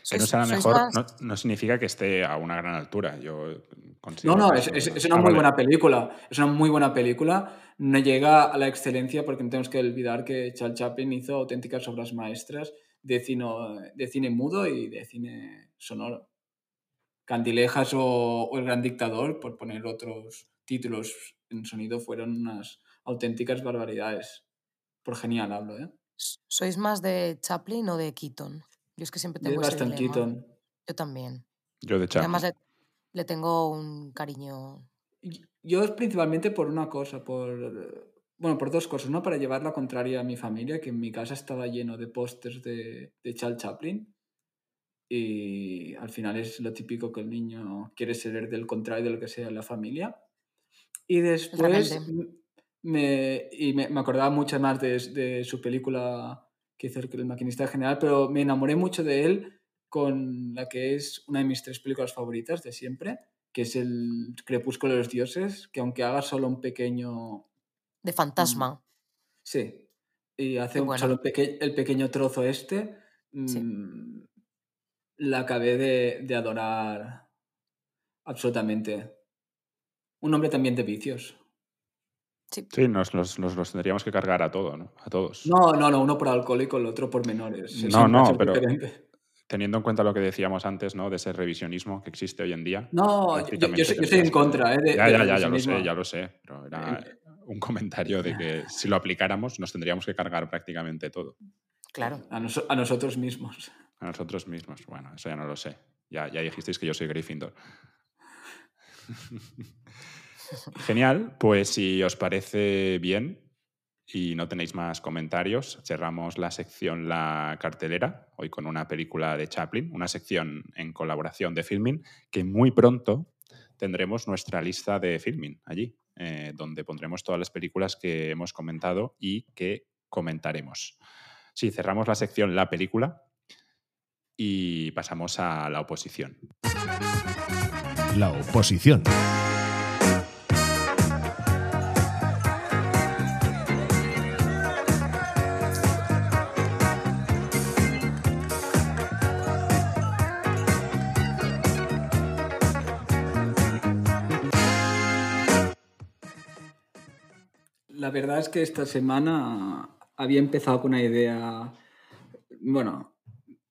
Speaker 1: Que no sea la mejor
Speaker 4: más-
Speaker 1: no, no significa que esté a una gran altura. Yo
Speaker 3: No,
Speaker 1: considero
Speaker 3: no,
Speaker 1: que
Speaker 3: es, es- es una
Speaker 1: Ah,
Speaker 3: muy
Speaker 1: vale.
Speaker 3: buena película. Es una muy buena película. No llega a la excelencia porque no tenemos que olvidar que Charles Chaplin hizo auténticas obras maestras de cine, de cine mudo y de cine sonoro. Candilejas o, o El Gran Dictador, por poner otros títulos en sonido, fueron unas auténticas barbaridades. Por genial hablo, ¿eh?
Speaker 4: ¿Sois más de Chaplin o de Keaton? Yo es que siempre tengo ese dilema.
Speaker 3: Keaton.
Speaker 4: Yo también.
Speaker 1: Yo de
Speaker 4: Y
Speaker 1: Chaplin.
Speaker 4: además le, le tengo un cariño.
Speaker 3: Yo es principalmente por una cosa, por... Bueno, por dos cosas. Una, para llevar la contraria a mi familia, que en mi casa estaba lleno de pósters de, de Charles Chaplin. Y al final es lo típico que el niño quiere ser del contrario de lo que sea en la familia. Y después me, y me, me acordaba mucho más de, de su película que hizo el, el maquinista general, pero me enamoré mucho de él con la que es una de mis tres películas favoritas de siempre, que es el Crepúsculo de los Dioses, que aunque haga solo un pequeño...
Speaker 4: De fantasma.
Speaker 3: Sí, y hace un- solo el, peque- el pequeño trozo este,
Speaker 4: Sí.
Speaker 3: mm, la acabé de, de adorar absolutamente. Un hombre también de vicios.
Speaker 4: Sí.
Speaker 1: Sí, nos los, nos los tendríamos que cargar a todo, ¿no? A todos.
Speaker 3: No, no, no, uno por alcohólico, el otro por menores.
Speaker 1: No, no, pero-. Teniendo en cuenta lo que decíamos antes, ¿no? De ese revisionismo que existe hoy en día.
Speaker 3: No, yo, yo- yo soy en contra. ¿eh? de-
Speaker 1: Ya, ya, ya, ya lo sé, ya lo sé. Pero era
Speaker 3: Eh,
Speaker 1: un comentario de que si lo aplicáramos nos tendríamos que cargar prácticamente todo.
Speaker 4: Claro.
Speaker 3: A, noso- a nosotros mismos.
Speaker 1: A nosotros mismos. Bueno, eso ya no lo sé. Ya, ya dijisteis que yo soy Gryffindor. Genial, pues si os parece bien y no tenéis más comentarios, cerramos la sección La cartelera, hoy con una película de Chaplin, una sección en colaboración de Filmin, que muy pronto tendremos nuestra lista de Filmin allí, eh, donde pondremos todas las películas que hemos comentado y que comentaremos. Sí, cerramos la sección La película y pasamos a la oposición.
Speaker 2: La oposición.
Speaker 3: Verdad es que esta semana había empezado con una idea. Bueno,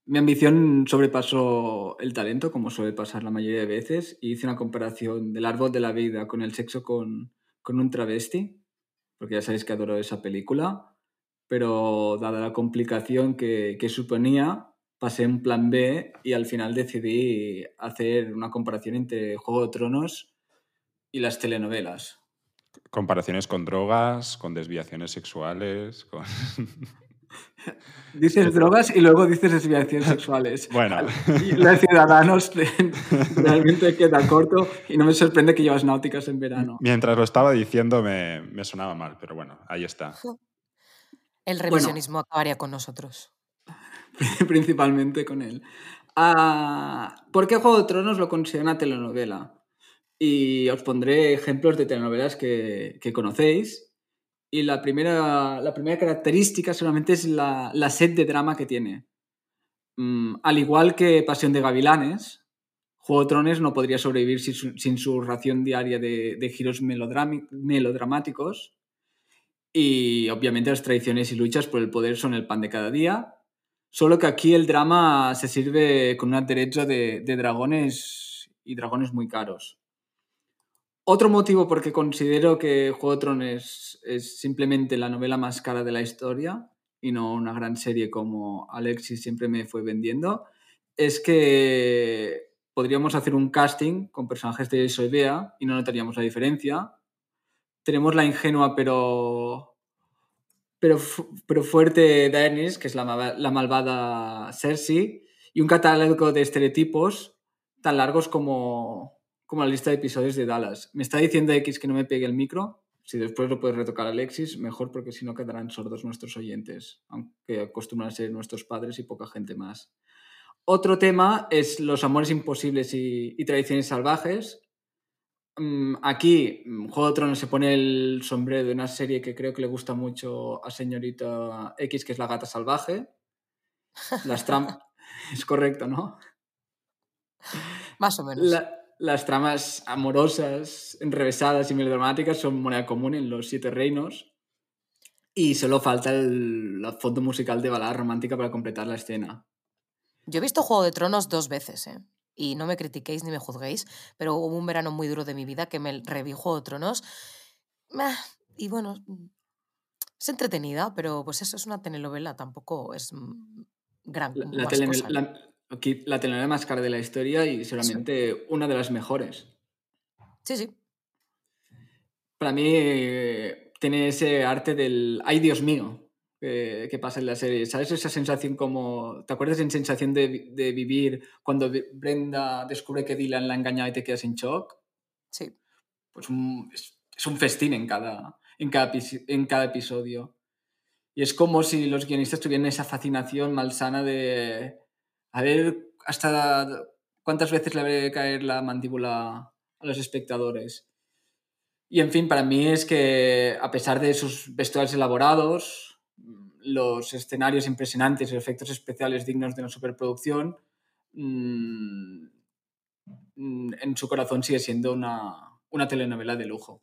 Speaker 3: mi ambición sobrepasó el talento, como suele pasar la mayoría de veces, y hice una comparación del árbol de la vida con el sexo con, con un travesti, porque ya sabéis que adoro esa película. pero dada la complicación que, que suponía, pasé en plan B y al final decidí hacer una comparación entre Juego de Tronos y las telenovelas.
Speaker 1: Comparaciones con drogas, con desviaciones sexuales, con...
Speaker 3: Dices drogas y luego dices desviaciones sexuales.
Speaker 1: Bueno.
Speaker 3: La Ciudadanos realmente queda corto y no me sorprende que llevas náuticas en verano.
Speaker 1: Mientras lo estaba diciendo me, me sonaba mal, pero bueno, ahí está.
Speaker 4: El revisionismo acabaría con nosotros.
Speaker 3: Principalmente con él. Ah, ¿Por qué Juego de Tronos lo considera una telenovela? Y os pondré ejemplos de telenovelas que, conocéis. Y la primera, la primera característica solamente es la, la sed de drama que tiene. Mm, al igual que Pasión de Gavilanes, Juego de Tronos no podría sobrevivir sin su, ración diaria de, giros melodramáticos. Y obviamente las tradiciones y luchas por el poder son el pan de cada día. Solo que aquí el drama se sirve con un aderezo de, de dragones y dragones muy caros. Otro motivo por que considero que Juego de es, es simplemente la novela más cara de la historia y no una gran serie como Alexis siempre me fue vendiendo, es que podríamos hacer un casting con personajes de Eso y no notaríamos la diferencia. Tenemos la ingenua pero, pero, pero fuerte Daenerys, que es la, la malvada Cersei, y un catálogo de estereotipos tan largos como, como la lista de episodios de Dallas. Me está diciendo X que no me pegue el micro. Si después lo puedes retocar Alexis, mejor porque si no quedarán sordos nuestros oyentes, aunque acostumbran a ser nuestros padres y poca gente más. Otro tema es los amores imposibles y, y tradiciones salvajes. Mm, Aquí, mm, Juego de Tronos se pone el sombrero de una serie que creo que le gusta mucho a señorita X, que es La Gata Salvaje. Las tramas... es correcto, ¿no?
Speaker 4: Más o menos.
Speaker 3: La- las tramas amorosas, enrevesadas y melodramáticas son moneda común en los Siete Reinos. Y solo falta el, la fondo musical de balada romántica para completar la escena.
Speaker 4: Yo he visto Juego de Tronos dos veces, ¿eh? Y no me critiquéis ni me juzguéis, pero hubo un verano muy duro de mi vida que me reví Juego de Tronos. Meh, Y bueno, es entretenida, pero pues eso es una telenovela, tampoco es mm, gran
Speaker 3: La, la telene-
Speaker 4: cosa.
Speaker 3: la- aquí, la telenovela más cara de la historia y seguramente una de las mejores.
Speaker 4: Sí, sí.
Speaker 3: Para mí eh, tiene ese arte del ¡ay, Dios mío! Que, que pasa en la serie. ¿Sabes esa sensación como... ¿Te acuerdas de esa sensación de, de vivir cuando Brenda descubre que Dylan la ha engañado y te quedas en shock?
Speaker 4: Sí.
Speaker 3: Pues un- es, es un festín en cada, en, cada, en cada episodio. Y es como si los guionistas tuvieran esa fascinación malsana de... A ver hasta cuántas veces le debe caer la mandíbula a los espectadores. Y en fin, para mí es que a pesar de sus vestuarios elaborados, los escenarios impresionantes y efectos especiales dignos de una superproducción, mm, en su corazón sigue siendo una, una telenovela de lujo.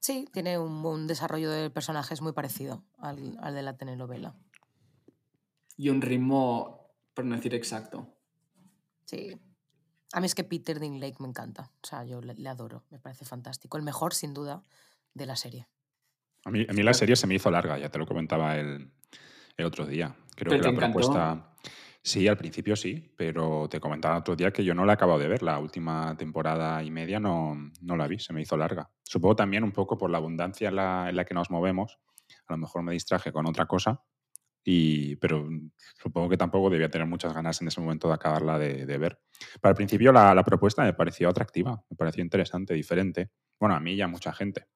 Speaker 4: Sí, tiene un, un desarrollo de personajes muy parecido al, al de la telenovela.
Speaker 3: Y un ritmo, por no decir exacto.
Speaker 4: Sí. A mí es que Peter Dinklage me encanta. O sea, yo le, le adoro. Me parece fantástico. El mejor, sin duda, de la serie.
Speaker 1: A mí, a mí la serie se me hizo larga, ya te lo comentaba el, el otro día. Creo
Speaker 3: ¿Pero
Speaker 1: que
Speaker 3: te
Speaker 1: la
Speaker 3: encantó?
Speaker 1: propuesta... Sí, al principio sí, pero te comentaba el otro día que yo no la he acabado de ver. La última temporada y media no, no la vi, se me hizo larga. Supongo también un poco por la abundancia en la, en la que nos movemos. A lo mejor me distraje con otra cosa, y, pero supongo que tampoco debía tener muchas ganas en ese momento de acabarla de, ver. Para el principio la, la propuesta me pareció atractiva, me pareció interesante, diferente. Bueno, a mí y a mucha gente.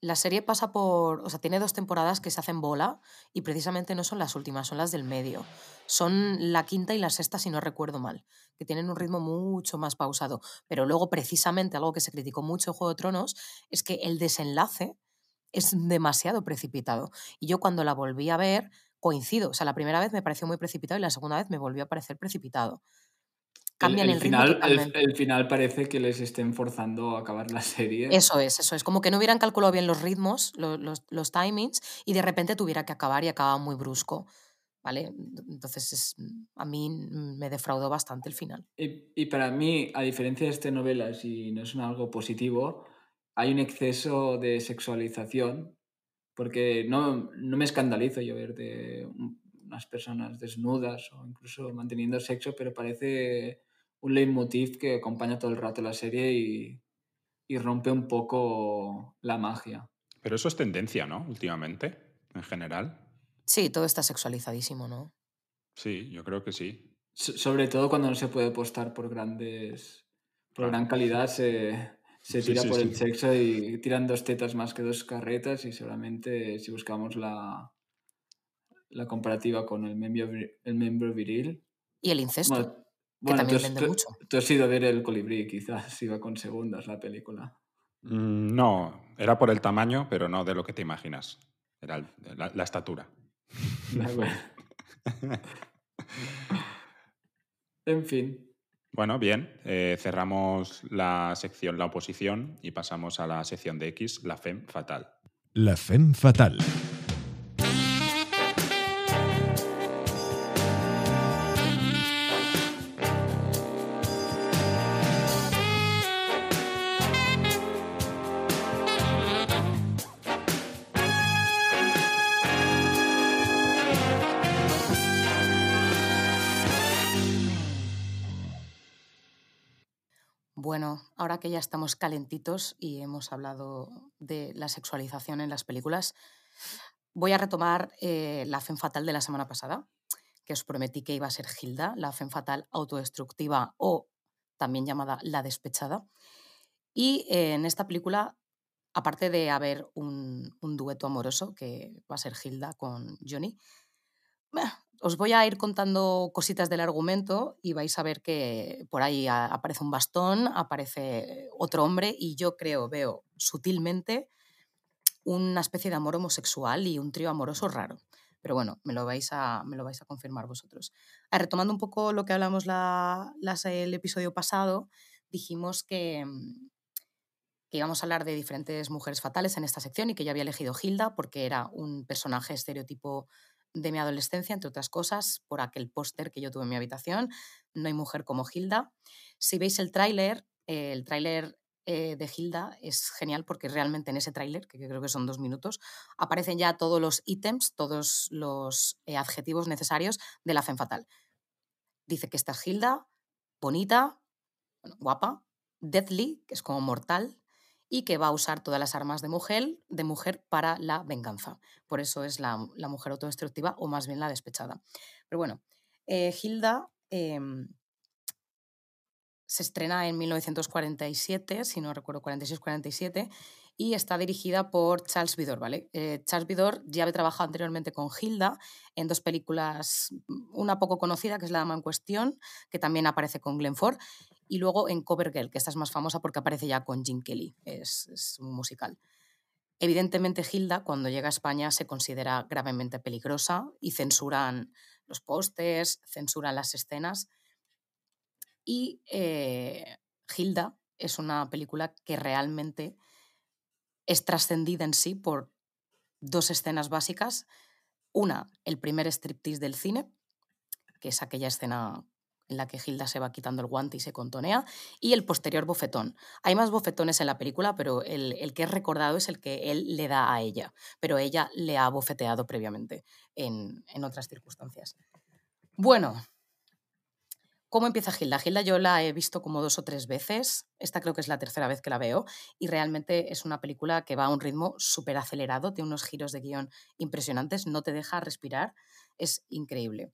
Speaker 4: La serie pasa por. O sea, tiene dos temporadas que se hacen bola y precisamente no son las últimas, son las del medio. Son la quinta y la sexta, si no recuerdo mal, que tienen un ritmo mucho más pausado. Pero luego, precisamente, algo que se criticó mucho en Juego de Tronos es que el desenlace es demasiado precipitado. Y yo cuando la volví a ver, coincido. O sea, la primera vez me pareció muy precipitado y la segunda vez me volvió a parecer precipitado. Cambian el, ritmo
Speaker 3: final, el,
Speaker 4: totalmente.
Speaker 3: el final parece que les estén forzando a acabar la serie.
Speaker 4: Eso es, eso es. Como que no hubieran calculado bien los ritmos, lo- los, los timings, y de repente tuviera que acabar y acababa muy brusco. ¿Vale? Entonces es- a mí me defraudó bastante el final.
Speaker 3: Y, y para mí, a diferencia de estas novelas, y no es un algo positivo, hay un exceso de sexualización porque no, no me escandalizo yo ver de un- unas personas desnudas o incluso manteniendo sexo, pero parece un leitmotiv que acompaña todo el rato la serie y, y rompe un poco la magia.
Speaker 1: Pero eso es tendencia, ¿no? Últimamente, en general.
Speaker 4: Sí, todo está sexualizadísimo, ¿no?
Speaker 1: Sí, yo creo que sí.
Speaker 3: So- sobre todo cuando no se puede apostar por grandes, por gran calidad, se, se tira
Speaker 1: sí,
Speaker 3: por el sexo y tiran dos tetas más que dos carretas y seguramente si buscamos la, la comparativa con el miembro, el miembro viril.
Speaker 4: Y el incesto.
Speaker 3: Bueno, bueno,
Speaker 4: también
Speaker 3: tú, has-
Speaker 4: vende
Speaker 3: tú-
Speaker 4: mucho.
Speaker 3: tú has ido a ver el colibrí, quizás iba con segundas la película.
Speaker 1: Mm, No, era por el tamaño, pero no de lo que te imaginas. Era el- la, la estatura.
Speaker 3: En fin,
Speaker 1: Bueno, bien. eh, cerramos la sección La oposición y pasamos a la sección de X, la FEM fatal.
Speaker 2: La femme fatal.
Speaker 4: Ya estamos calentitos y hemos hablado de la sexualización en las películas, voy a retomar eh, la femme fatal de la semana pasada, que os prometí que iba a ser Hilda, la femme fatal autodestructiva o también llamada la despechada. Y eh, en esta película, aparte de haber un, un dueto amoroso, que va a ser Hilda con Johnny, os voy a ir contando cositas del argumento y vais a ver que por ahí aparece un bastón, aparece otro hombre y yo creo, veo sutilmente una especie de amor homosexual y un trío amoroso raro. Pero bueno, me lo vais a, me lo vais a confirmar vosotros. Ah, retomando un poco lo que hablamos la- el episodio pasado, dijimos que, mm, que íbamos a hablar de diferentes mujeres fatales en esta sección y que yo había elegido Hilda porque era un personaje estereotipo de mi adolescencia, entre otras cosas, por aquel póster que yo tuve en mi habitación. No hay mujer como Hilda. Si veis el tráiler, eh, el tráiler eh, de Hilda es genial porque realmente en ese tráiler, que creo que son dos minutos, aparecen ya todos los ítems, todos los eh, adjetivos necesarios de la femme fatal. Dice que esta es Hilda, bonita, guapa, deadly, que es como mortal, y que va a usar todas las armas de mujer, de mujer para la venganza. Por eso es la, mujer autodestructiva o más bien la despechada. Pero bueno, eh, Hilda em, se estrena en 1947, si no recuerdo, 46-47, y está dirigida por Charles Vidor, ¿vale? Eh, Charles Vidor ya había trabajado anteriormente con Hilda en dos películas, mm, una poco conocida, que es La Dama en Cuestión, que también aparece con Glenn Ford, y luego en Cover Girl, que esta es más famosa porque aparece ya con Jim Kelly, es, un musical. Evidentemente, Hilda, cuando llega a España, se considera gravemente peligrosa y censuran los pósters, censuran las escenas. Y eh, Hilda es una película que realmente es trascendida en sí por dos escenas básicas. Una, el primer striptease del cine, que es aquella escena en la que Hilda se va quitando el guante y se contonea, y el posterior bofetón. Hay más bofetones en la película, pero el, el que es recordado es el que él le da a ella, pero ella le ha bofeteado previamente en, en otras circunstancias. Bueno, ¿Cómo empieza Hilda? Hilda yo la he visto como dos o tres veces. Esta creo que es la tercera vez que la veo. Y realmente es una película que va a un ritmo súper acelerado, tiene unos giros de guion impresionantes, no te deja respirar. Es increíble.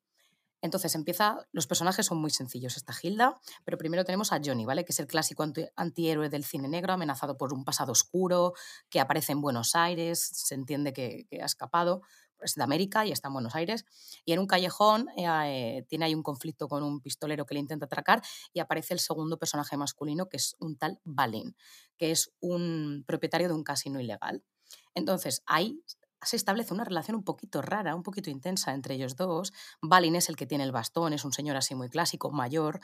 Speaker 4: Entonces empieza, los personajes son muy sencillos, esta Hilda, pero primero tenemos a Johnny, ¿vale? Que es el clásico anti- antihéroe del cine negro, amenazado por un pasado oscuro, que aparece en Buenos Aires, se entiende que ha escapado, es de América y está en Buenos Aires, y en un callejón eh, eh, tiene ahí un conflicto con un pistolero que le intenta atracar y aparece el segundo personaje masculino, que es un tal Balin, que es un propietario de un casino ilegal. Entonces, ahí se establece una relación un poquito rara, un poquito intensa entre ellos dos. Balin es el que tiene el bastón, es un señor así muy clásico, mayor,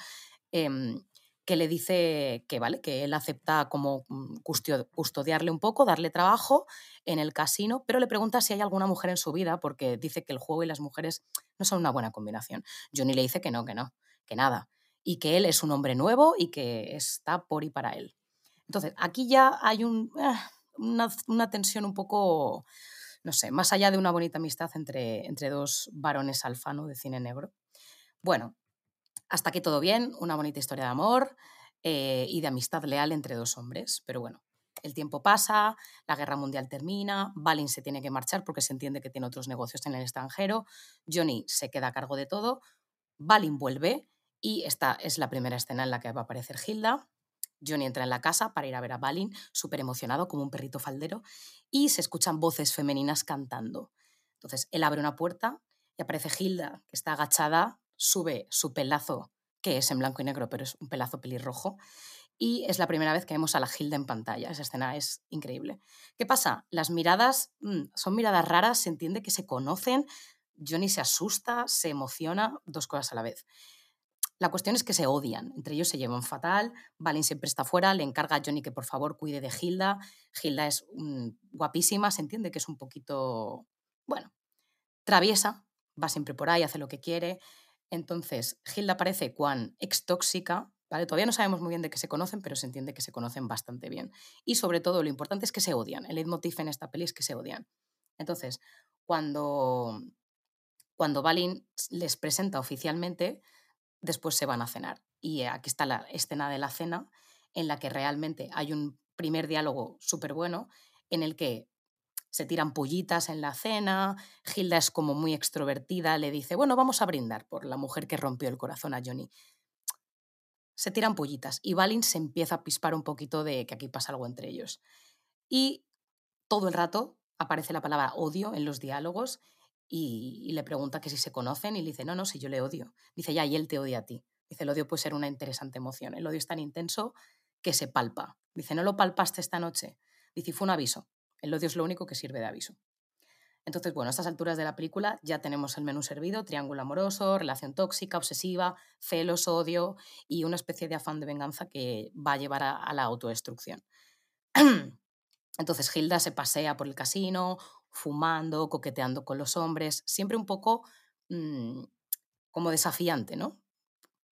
Speaker 4: em, que le dice que vale, que él acepta como mm, custodiarle un poco, darle trabajo en el casino, pero le pregunta si hay alguna mujer en su vida, porque dice que el juego y las mujeres no son una buena combinación. Johnny le dice que no, que no, que nada, y que él es un hombre nuevo y que está por y para él. Entonces, aquí ya hay ah, una, una tensión un poco no sé, más allá de una bonita amistad entre, entre dos varones alfano de cine negro. Bueno, hasta aquí todo bien, una bonita historia de amor eh, y de amistad leal entre dos hombres. Pero bueno, el tiempo pasa, la guerra mundial termina, Balin se tiene que marchar porque se entiende que tiene otros negocios en el extranjero, Johnny se queda a cargo de todo, Balin vuelve y esta es la primera escena en la que va a aparecer Hilda. Johnny entra en la casa para ir a ver a Balin, súper emocionado como un perrito faldero, y se escuchan voces femeninas cantando. Entonces él abre una puerta y aparece Hilda, que está agachada, sube su pelazo, que es en blanco y negro, pero es un pelazo pelirrojo, y es la primera vez que vemos a la Hilda en pantalla. Esa escena es increíble. ¿Qué pasa? Las miradas mm, son miradas raras, se entiende que se conocen. Johnny se asusta, se emociona, dos cosas a la vez. La cuestión es que se odian, entre ellos se llevan fatal, Balin siempre está fuera, le encarga a Johnny que por favor cuide de Hilda. Hilda es mm, guapísima, se entiende que es un poquito, bueno, traviesa, va siempre por ahí, hace lo que quiere. Entonces, Hilda parece cuán ex tóxica, ¿vale? Todavía no sabemos muy bien de qué se conocen, pero se entiende que se conocen bastante bien. Y sobre todo, lo importante es que se odian. El leitmotiv en esta peli es que se odian. Entonces, cuando, cuando Balin les presenta oficialmente, después se van a cenar. Y aquí está la escena de la cena en la que realmente hay un primer diálogo súper bueno en el que se tiran pollitas en la cena, Hilda es como muy extrovertida, le dice, bueno, vamos a brindar por la mujer que rompió el corazón a Johnny. Se tiran pollitas y Balin se empieza a pispar un poquito de que aquí pasa algo entre ellos. Y todo el rato aparece la palabra odio en los diálogos y, y le pregunta que si se conocen y le dice, no, no, si yo le odio. Dice, ya, y él te odia a ti. Dice, el odio puede ser una interesante emoción. El odio es tan intenso que se palpa. Dice, ¿no lo palpaste esta noche? Dice, fue un aviso. El odio es lo único que sirve de aviso. Entonces, bueno, a estas alturas de la película ya tenemos el menú servido, triángulo amoroso, relación tóxica, obsesiva, celos, odio y una especie de afán de venganza que va a llevar a, a la autodestrucción. Entonces Hilda se pasea por el casino, fumando, coqueteando con los hombres, siempre un poco mmm, como desafiante, ¿no?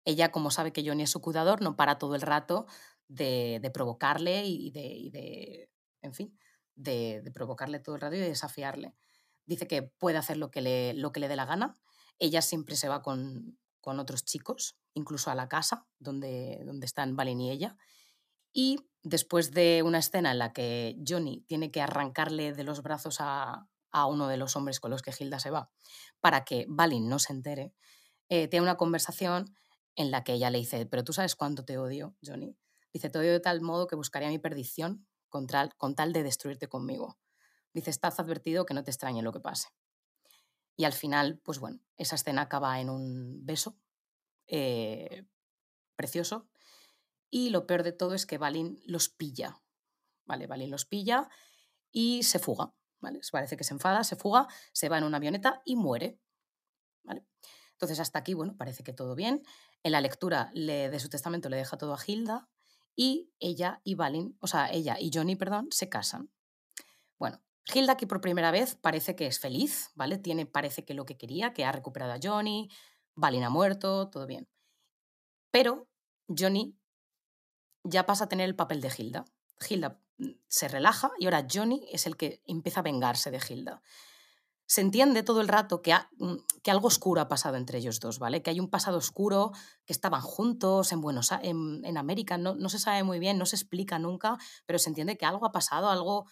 Speaker 4: Ella, como sabe que Johnny es su cuidador, no para todo el rato de, provocarle y de, en fin, de, provocarle todo el rato y de desafiarle. Dice que puede hacer lo que le, lo que le dé la gana. Ella siempre se va con, con otros chicos, incluso a la casa donde, donde están Valen y ella. Y después de una escena en la que Johnny tiene que arrancarle de los brazos a, a uno de los hombres con los que Hilda se va para que Balin no se entere, eh, tiene una conversación en la que ella le dice, pero tú sabes cuánto te odio, Johnny. Dice, te odio de tal modo que buscaría mi perdición con tal, de destruirte conmigo. Dice, estás advertido que no te extrañe lo que pase. Y al final, pues bueno, esa escena acaba en un beso eh, precioso. Y lo peor de todo es que Balin los pilla. ¿Vale? Balin los pilla y se fuga. ¿Vale? Parece que se enfada, se fuga, se va en una avioneta y muere. ¿Vale? Entonces, hasta aquí, bueno, parece que todo bien. En la lectura le, de su testamento le deja todo a Hilda y ella y Balin, o sea, ella y Johnny, perdón, se casan. Bueno, Hilda aquí por primera vez parece que es feliz, ¿vale? Tiene, parece que lo que quería, que ha recuperado a Johnny, Balin ha muerto, todo bien. Pero Johnny ya pasa a tener el papel de Hilda. Hilda mm, se relaja y ahora Johnny es el que empieza a vengarse de Hilda. Se entiende todo el rato que, mm, que, algo oscuro ha pasado entre ellos dos, ¿vale? Que hay un pasado oscuro, que estaban juntos en Buenos en, en América, no, no se sabe muy bien, no se explica nunca, pero se entiende que algo ha pasado, algo,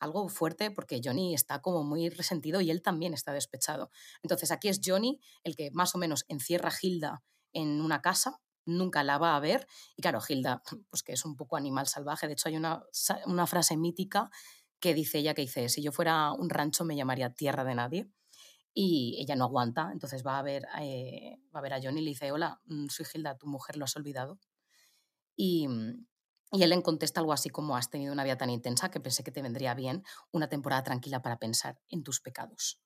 Speaker 4: algo fuerte, porque Johnny está como muy resentido y él también está despechado. Entonces aquí es Johnny el que más o menos encierra a Hilda en una casa, nunca la va a ver. Y claro, Hilda, pues que es un poco animal salvaje. De hecho, hay una, una frase mítica que dice ella que dice, si yo fuera un rancho me llamaría tierra de nadie. Y ella no aguanta, entonces va a ver, eh, va a, ver a Johnny y le dice, hola, mm, soy Hilda, tu mujer lo has olvidado. Y, y él le contesta algo así como, has tenido una vida tan intensa que pensé que te vendría bien una temporada tranquila para pensar en tus pecados.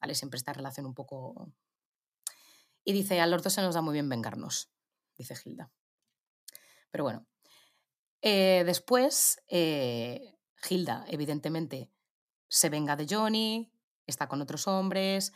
Speaker 4: ¿Vale? Siempre esta relación un poco... Y dice, a los dos se nos da muy bien vengarnos, dice Hilda. Pero bueno, eh, después eh, Hilda, evidentemente, se venga de Johnny, está con otros hombres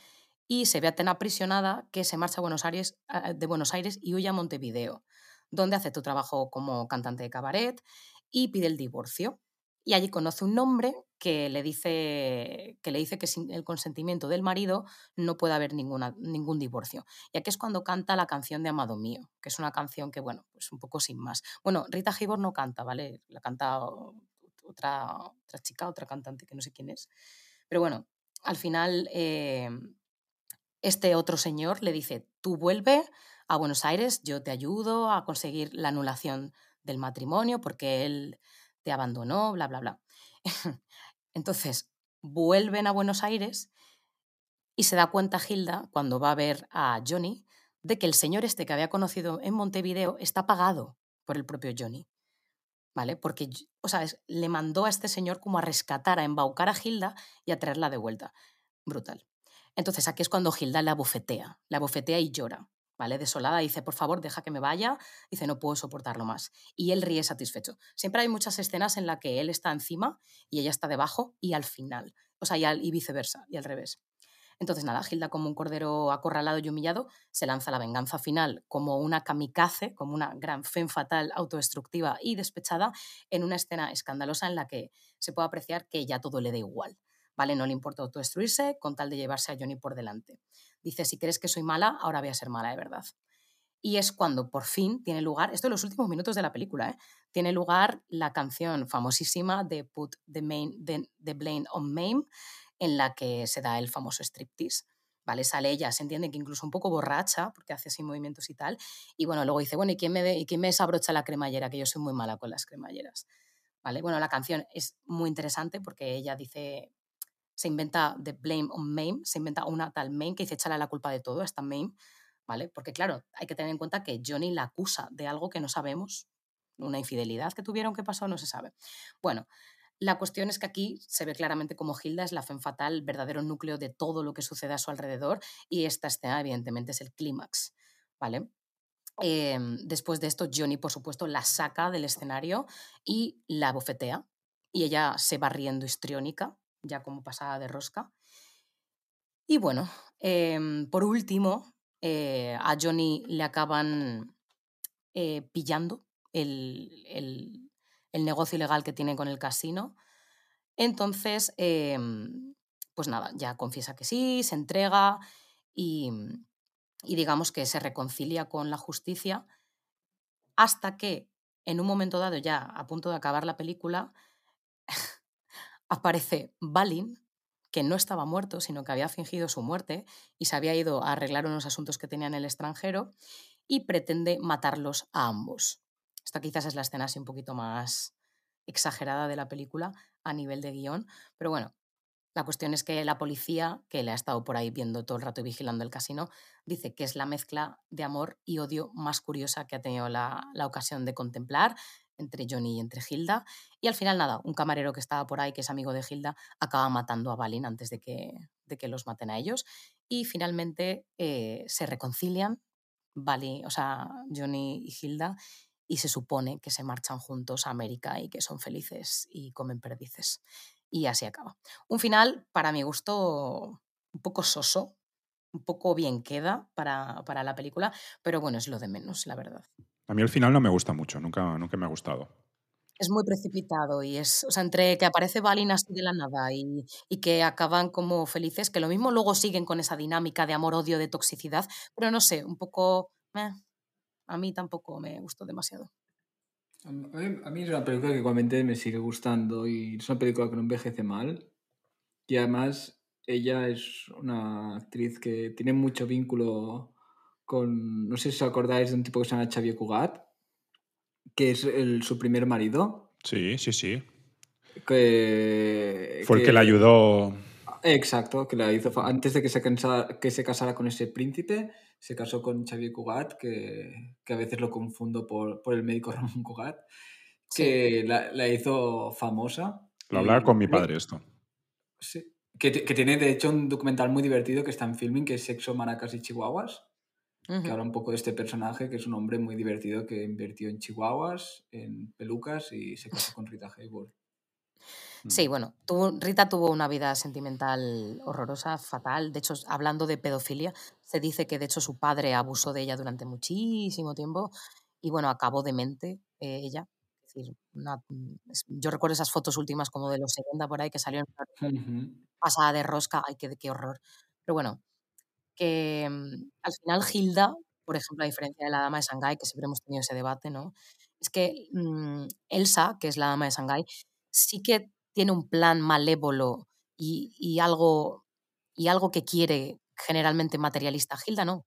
Speaker 4: y se ve tan aprisionada que se marcha a Buenos Aires, de Buenos Aires y huye a Montevideo, donde hace tu trabajo como cantante de cabaret y pide el divorcio. y allí conoce un hombre que le dice que, le dice que sin el consentimiento del marido no puede haber ningún divorcio. Y aquí es cuando canta la canción de Amado Mío, que es una canción que, bueno, pues un poco sin más. Bueno, Rita Hayworth no canta, ¿vale? La canta otra, chica, otra cantante que no sé quién es. Pero bueno, al final eh, este otro señor le dice, tú vuelve a Buenos Aires, yo te ayudo a conseguir la anulación del matrimonio porque él te abandonó, bla, bla, bla. Entonces, vuelven a Buenos Aires y se da cuenta Hilda, cuando va a ver a Johnny, de que el señor este que había conocido en Montevideo está pagado por el propio Johnny. ¿Vale? Porque, o sea, le mandó a este señor como a rescatar, a embaucar a Hilda y a traerla de vuelta. Brutal. Entonces aquí es cuando Hilda la bofetea, la bofetea y llora. ¿vale? Desolada, dice, por favor, deja que me vaya, dice, no puedo soportarlo más. Y él ríe satisfecho. Siempre hay muchas escenas en las que él está encima y ella está debajo y al final, o sea, y, al, y viceversa, y al revés. Entonces, nada, Hilda, como un cordero acorralado y humillado, se lanza la venganza final como una kamikaze, como una gran fe fatal, autodestructiva y despechada, en una escena escandalosa en la que se puede apreciar que ya todo le da igual. ¿Vale? No le importa autodestruirse con tal de llevarse a Johnny por delante. Dice, si crees que soy mala, ahora voy a ser mala de verdad. Y es cuando por fin tiene lugar, esto en los últimos minutos de la película, ¿eh? tiene lugar la canción famosísima de Put the Blame on Mame, en la que se da el famoso striptease. ¿Vale? Sale ella, se entiende que incluso un poco borracha, porque hace así movimientos y tal. Y bueno, luego dice, bueno, ¿y quién me, ¿y quién me desabrocha la cremallera? Que yo soy muy mala con las cremalleras. ¿Vale? Bueno, la canción es muy interesante porque ella dice, se inventa The Blame on Mame, se inventa una tal Mame que dice echarle la culpa de todo a esta Mame, ¿vale? Porque claro, hay que tener en cuenta que Johnny la acusa de algo que no sabemos, una infidelidad que tuvieron, que pasó, no se sabe. Bueno, la cuestión es que aquí se ve claramente como Hilda es la femme fatal, el verdadero núcleo de todo lo que sucede a su alrededor y esta escena evidentemente es el clímax, ¿vale? Eh, después de esto, Johnny, por supuesto, la saca del escenario y la bofetea y ella se va riendo histriónica, ya como pasada de rosca. Y bueno, eh, por último, eh, a Johnny le acaban eh, pillando el, el, el negocio ilegal que tiene con el casino. Entonces, eh, pues nada, ya confiesa que sí, se entrega y, digamos que se reconcilia con la justicia hasta que en un momento dado, ya a punto de acabar la película, aparece Balin, que no estaba muerto, sino que había fingido su muerte y se había ido a arreglar unos asuntos que tenía en el extranjero y pretende matarlos a ambos. Esta quizás es la escena así un poquito más exagerada de la película a nivel de guion, pero bueno, la cuestión es que la policía, que le ha estado por ahí viendo todo el rato y vigilando el casino, dice que es la mezcla de amor y odio más curiosa que ha tenido la, la ocasión de contemplar entre Johnny y entre Hilda. Y al final, nada, un camarero que estaba por ahí, que es amigo de Hilda, acaba matando a Balin antes de que, de que los maten a ellos. Y finalmente eh, se reconcilian, Balin, o sea, Johnny y Hilda, y se supone que se marchan juntos a América y que son felices y comen perdices. Y así acaba. Un final, para mi gusto, un poco soso, un poco bien queda para, para la película, pero bueno, es lo de menos, la verdad.
Speaker 1: A mí el final no me gusta mucho, nunca, nunca me ha gustado.
Speaker 4: Es muy precipitado y es, o sea, entre que aparece Balin así de la nada y, y, que acaban como felices, que lo mismo luego siguen con esa dinámica de amor-odio, de toxicidad, pero no sé, un poco... Eh, a mí tampoco me gustó demasiado.
Speaker 3: A mí, a mí es una película que igualmente me sigue gustando y es una película que no envejece mal y además ella es una actriz que tiene mucho vínculo con, no sé si os acordáis de un tipo que se llama Xavier Cugat, que es el, su primer marido.
Speaker 1: Sí, sí, sí.
Speaker 3: Que,
Speaker 1: Fue el que le ayudó.
Speaker 3: Exacto, que la hizo antes de que se, cansara, que se casara con ese príncipe, se casó con Xavier Cugat, que, que a veces lo confundo por, por el médico Ramón Cugat, que sí. la, la, hizo famosa.
Speaker 1: Lo hablaba con mi padre esto.
Speaker 3: Sí. Que, que, tiene de hecho un documental muy divertido que está en filming, que es Sexo, Maracas y Chihuahuas que habla un poco de este personaje, que es un hombre muy divertido que invirtió en chihuahuas, en pelucas y se casó con Rita Hayworth.
Speaker 4: Sí, bueno, tuvo, Rita tuvo una vida sentimental horrorosa, fatal. De hecho, hablando de pedofilia, se dice que de hecho su padre abusó de ella durante muchísimo tiempo y bueno, acabó demente eh, ella. decir, una- es- yo recuerdo esas fotos últimas como de los 70 por ahí que salieron
Speaker 3: Ujú.
Speaker 4: pasada de rosca, ay, qué, qué horror. Pero bueno, que mm, al final Hilda, por ejemplo, a diferencia de la dama de Shanghái, que siempre hemos tenido ese debate, ¿no? Es que mm, Elsa, que es la dama de Shanghái, sí que tiene un plan malévolo y, y algo, y algo que quiere generalmente materialista. Hilda no.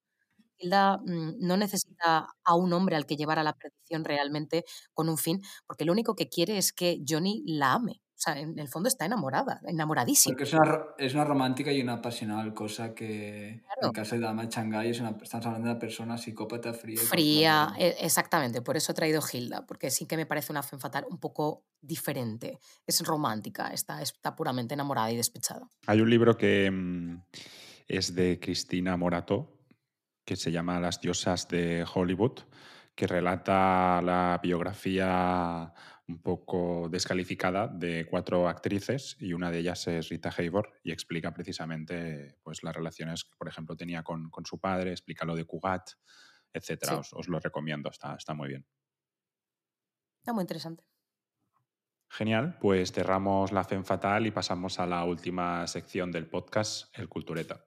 Speaker 4: Hilda mm, no necesita a un hombre al que llevar a la perdición realmente con un fin, porque lo único que quiere es que Johnny la ame. O sea, en el fondo está enamorada, enamoradísima.
Speaker 3: Porque es una, es una romántica y una pasional, cosa que en
Speaker 4: Claro.
Speaker 3: caso de Dama de Shanghái es una, estamos hablando de una persona psicópata fría. y
Speaker 4: Fría, e- exactamente, por eso he traído Hilda, porque sí que me parece una femme fatal un poco diferente. Es romántica, está, está puramente enamorada y despechada.
Speaker 1: Hay un libro que mm, es de Cristina Morato, que se llama Las diosas de Hollywood, que relata la biografía un poco descalificada de cuatro actrices y una de ellas es Rita Hayworth y explica precisamente pues, las relaciones que, por ejemplo, tenía con, con su padre, explica lo de Cugat, etc.
Speaker 4: Sí.
Speaker 1: Os, os lo recomiendo, está, está muy bien.
Speaker 4: Está muy interesante.
Speaker 1: Genial, pues cerramos la FEM Fatal y pasamos a la última sección del podcast, el Cultureta.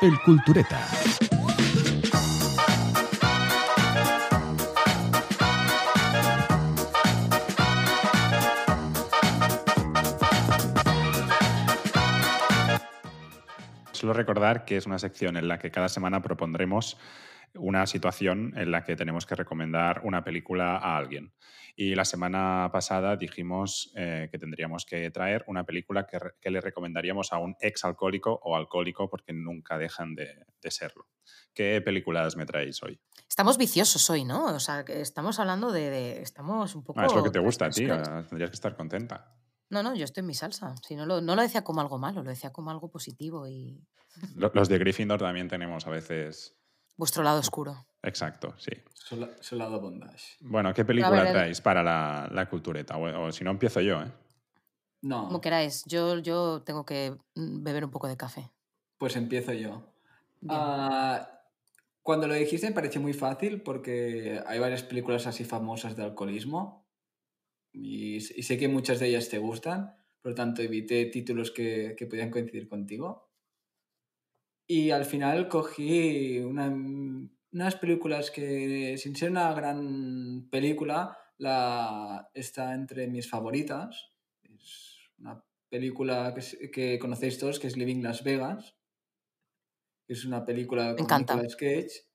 Speaker 2: El Cultureta.
Speaker 1: Solo recordar que es una sección en la que cada semana propondremos una situación en la que tenemos que recomendar una película a alguien. Y la semana pasada dijimos eh, que tendríamos que traer una película que, que le recomendaríamos a un ex alcohólico o alcohólico porque nunca dejan de, de serlo. ¿Qué películas me traéis hoy?
Speaker 4: Estamos viciosos hoy, ¿no? O sea, que estamos hablando de... de- estamos un poco...
Speaker 1: Ah, es lo que te gusta a ti, tendrías que estar contenta.
Speaker 4: No, no, yo estoy en mi salsa. Si no, lo, no lo decía como algo malo, lo decía como algo positivo y
Speaker 1: Lo- Los de Gryffindor también tenemos a veces...
Speaker 4: vuestro lado oscuro.
Speaker 1: Exacto, sí.
Speaker 3: Sola- Solado bondage.
Speaker 1: Bueno, ¿qué película
Speaker 4: ver, el-
Speaker 1: traéis para la, la cultureta? O, o si no, empiezo yo, ¿eh?
Speaker 3: No,
Speaker 4: Como queráis, yo, yo tengo que mm, beber un poco de café.
Speaker 3: pues empiezo yo. Ah, cuando lo dijiste me pareció muy fácil porque hay varias películas así famosas de alcoholismo y, y sé que muchas de ellas te gustan, por lo tanto evité títulos que, que podían coincidir contigo. Y al final cogí una- unas películas que, sin ser una gran película, la, está entre mis favoritas. Es una película que, que conocéis todos, que es Living Las Vegas. Es una película con. Nicolas Cage.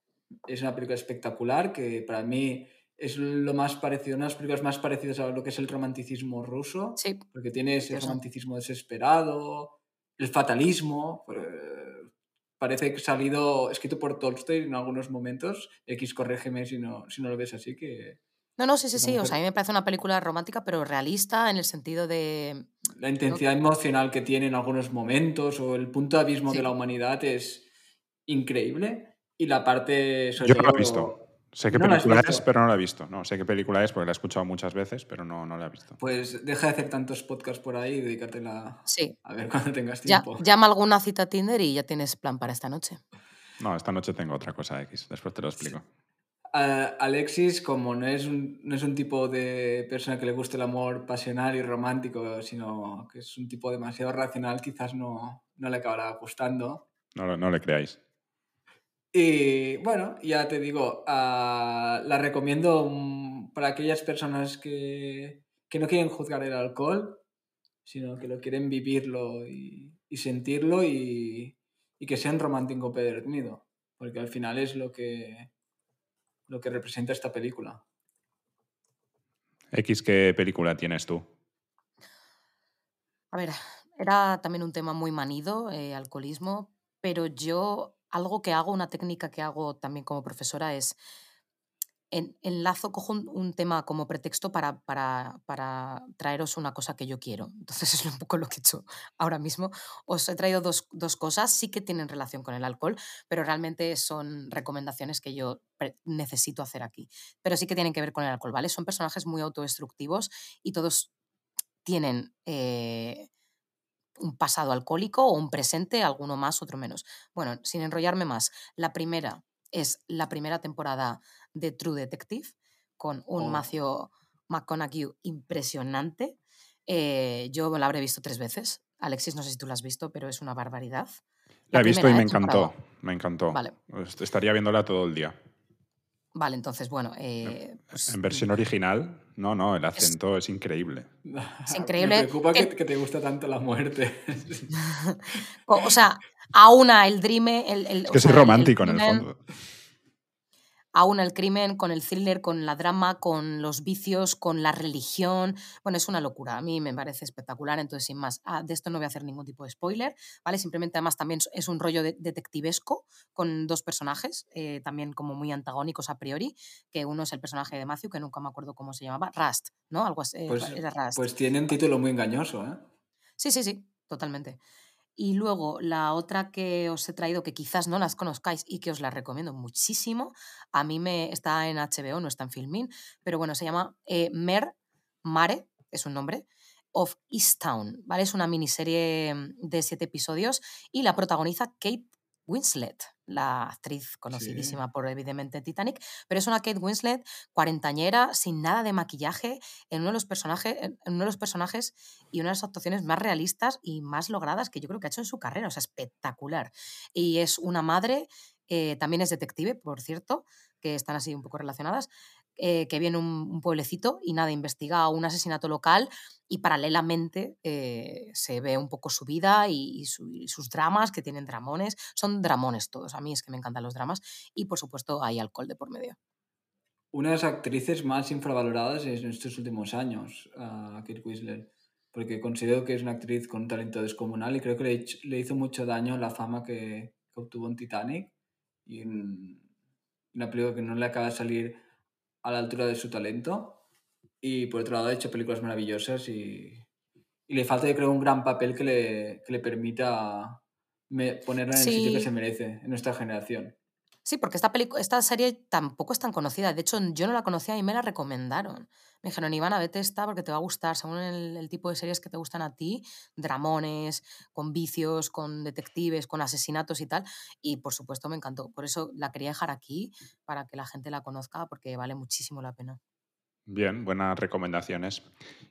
Speaker 3: Es una película espectacular que para mí es lo más parecido, una de las películas más parecidas a lo que es el romanticismo ruso
Speaker 4: Sí,
Speaker 3: porque tiene ese romanticismo desesperado, el fatalismo. eh, Parece que ha salido escrito por Tolstoy en algunos momentos. X, corrégeme si no, si no lo ves así, que
Speaker 4: No, no, sí, sí, sí. O
Speaker 3: mujer-
Speaker 4: sea, a mí me parece una película romántica, pero realista en el sentido de.
Speaker 3: la intensidad emocional que tiene en algunos momentos o el punto de abismo
Speaker 4: Sí.
Speaker 3: de la humanidad es increíble. Y la parte, sobre
Speaker 1: Yo no lo he visto. Sé qué
Speaker 3: ¿No la has
Speaker 1: película es, pero no la he visto. No, sé qué película es porque la he escuchado muchas veces, pero no, no la he visto.
Speaker 3: Pues deja de hacer tantos podcasts por ahí y dedicártela
Speaker 4: Sí.
Speaker 3: a ver cuando tengas
Speaker 4: Ya,
Speaker 3: tiempo.
Speaker 4: llama alguna cita a Tinder y ya tienes plan para esta noche.
Speaker 1: No, esta noche tengo otra cosa X. Después te lo explico.
Speaker 3: A- Alexis, como no es, un, no es un tipo de persona que le guste el amor pasional y romántico, sino que es un tipo demasiado racional, quizás no, no le acabará gustando.
Speaker 1: No, lo- no le creáis.
Speaker 3: Y bueno, ya te digo, ah, la recomiendo mm, para aquellas personas que, que no quieren juzgar el alcohol, sino que lo quieren vivirlo y, y sentirlo y, y que sea un romántico empedernido, porque al final es lo que, lo que representa esta película.
Speaker 1: X, ¿qué película tienes tú?
Speaker 4: A ver, era también un tema muy manido, eh, alcoholismo, pero yo algo que hago, una técnica que hago también como profesora es en- enlazo, cojo un, tema como pretexto para, para, para traeros una cosa que yo quiero. Entonces es un poco lo que he hecho ahora mismo. Os he traído dos, dos cosas, sí que tienen relación con el alcohol, pero realmente son recomendaciones que yo necesito hacer aquí. Pero sí que tienen que ver con el alcohol, ¿vale? Son personajes muy autodestructivos y todos tienen eh, un pasado alcohólico o un presente, alguno más, otro menos. Bueno, sin enrollarme más, la primera es la primera temporada de True Detective, con un
Speaker 3: Oh.
Speaker 4: Matthew McConaughey impresionante. Eh, yo la habré visto tres veces. Alexis, no sé si tú la has visto, pero es una barbaridad.
Speaker 1: La he visto y me encantó. Me encantó.
Speaker 4: Vale.
Speaker 1: Est- Estaría viéndola todo el día.
Speaker 4: Vale, entonces, bueno. eh, pues,
Speaker 1: En versión original, no, no, el acento es increíble.
Speaker 4: increíble
Speaker 3: Me preocupa que, te gusta tanto la muerte.
Speaker 4: o, sea, aúna el dream. El, el-
Speaker 1: Es
Speaker 4: o
Speaker 1: que soy
Speaker 4: sea, el- el
Speaker 1: romántico en el fondo.
Speaker 4: Aúna el crimen con el thriller, con la drama, con los vicios, con la religión. Bueno, es una locura. A mí me parece espectacular. Entonces, sin más, ah, de esto no voy a hacer ningún tipo de spoiler, ¿vale? Simplemente, además, también es un rollo de- detectivesco con dos personajes, eh, también como muy antagónicos a priori, que uno es el personaje de Matthew, que nunca me acuerdo cómo se llamaba, Rust, ¿no? Algo así, eh,
Speaker 3: Pues,
Speaker 4: era Rust.
Speaker 3: pues tiene un título muy engañoso, ¿eh?
Speaker 4: Sí, sí, sí, totalmente. Y luego la otra que os he traído, que quizás no las conozcáis y que os la recomiendo muchísimo, a mí me está en HBO, no está en Filmin, pero bueno, se llama eh, Mer Mare, es un nombre, of Easttown, ¿vale? Es una miniserie mm, de siete episodios y la protagoniza Kate Winslet, la actriz conocidísima por evidentemente Titanic, pero es una Kate Winslet cuarentañera, sin nada de maquillaje, en uno de los personajes, en uno de los personajes y una de las actuaciones más realistas y más logradas que yo creo que ha hecho en su carrera, o sea, espectacular. Y es una madre, eh, también es detective, por cierto, que están así un poco relacionadas, eh, que viene un, pueblecito y nada, investiga un asesinato local y paralelamente eh, se ve un poco su vida y, y su- y sus dramas, que tienen dramones. Son dramones todos, a mí es que me encantan los dramas y por supuesto hay alcohol de por medio.
Speaker 3: Una de las actrices más infravaloradas en estos últimos años, Kate Winslet, porque considero que es una actriz con un talento descomunal y creo que le, le hizo mucho daño la fama que, que obtuvo en Titanic y en una película que no le acaba de salir a la altura de su talento. Y por otro lado ha hecho películas maravillosas y, y le falta, yo creo, un gran papel que le, que le permita me- ponerla en el sitio que se merece en nuestra generación.
Speaker 4: Sí, porque esta, esta serie tampoco es tan conocida. De hecho, yo no la conocía y me la recomendaron. Me dijeron, Ivana, vete esta porque te va a gustar, según el, el tipo de series que te gustan a ti, dramones, con vicios, con detectives, con asesinatos y tal. Y por supuesto me encantó. Por eso la quería dejar aquí, para que la gente la conozca, porque vale muchísimo la pena.
Speaker 1: Bien, buenas recomendaciones.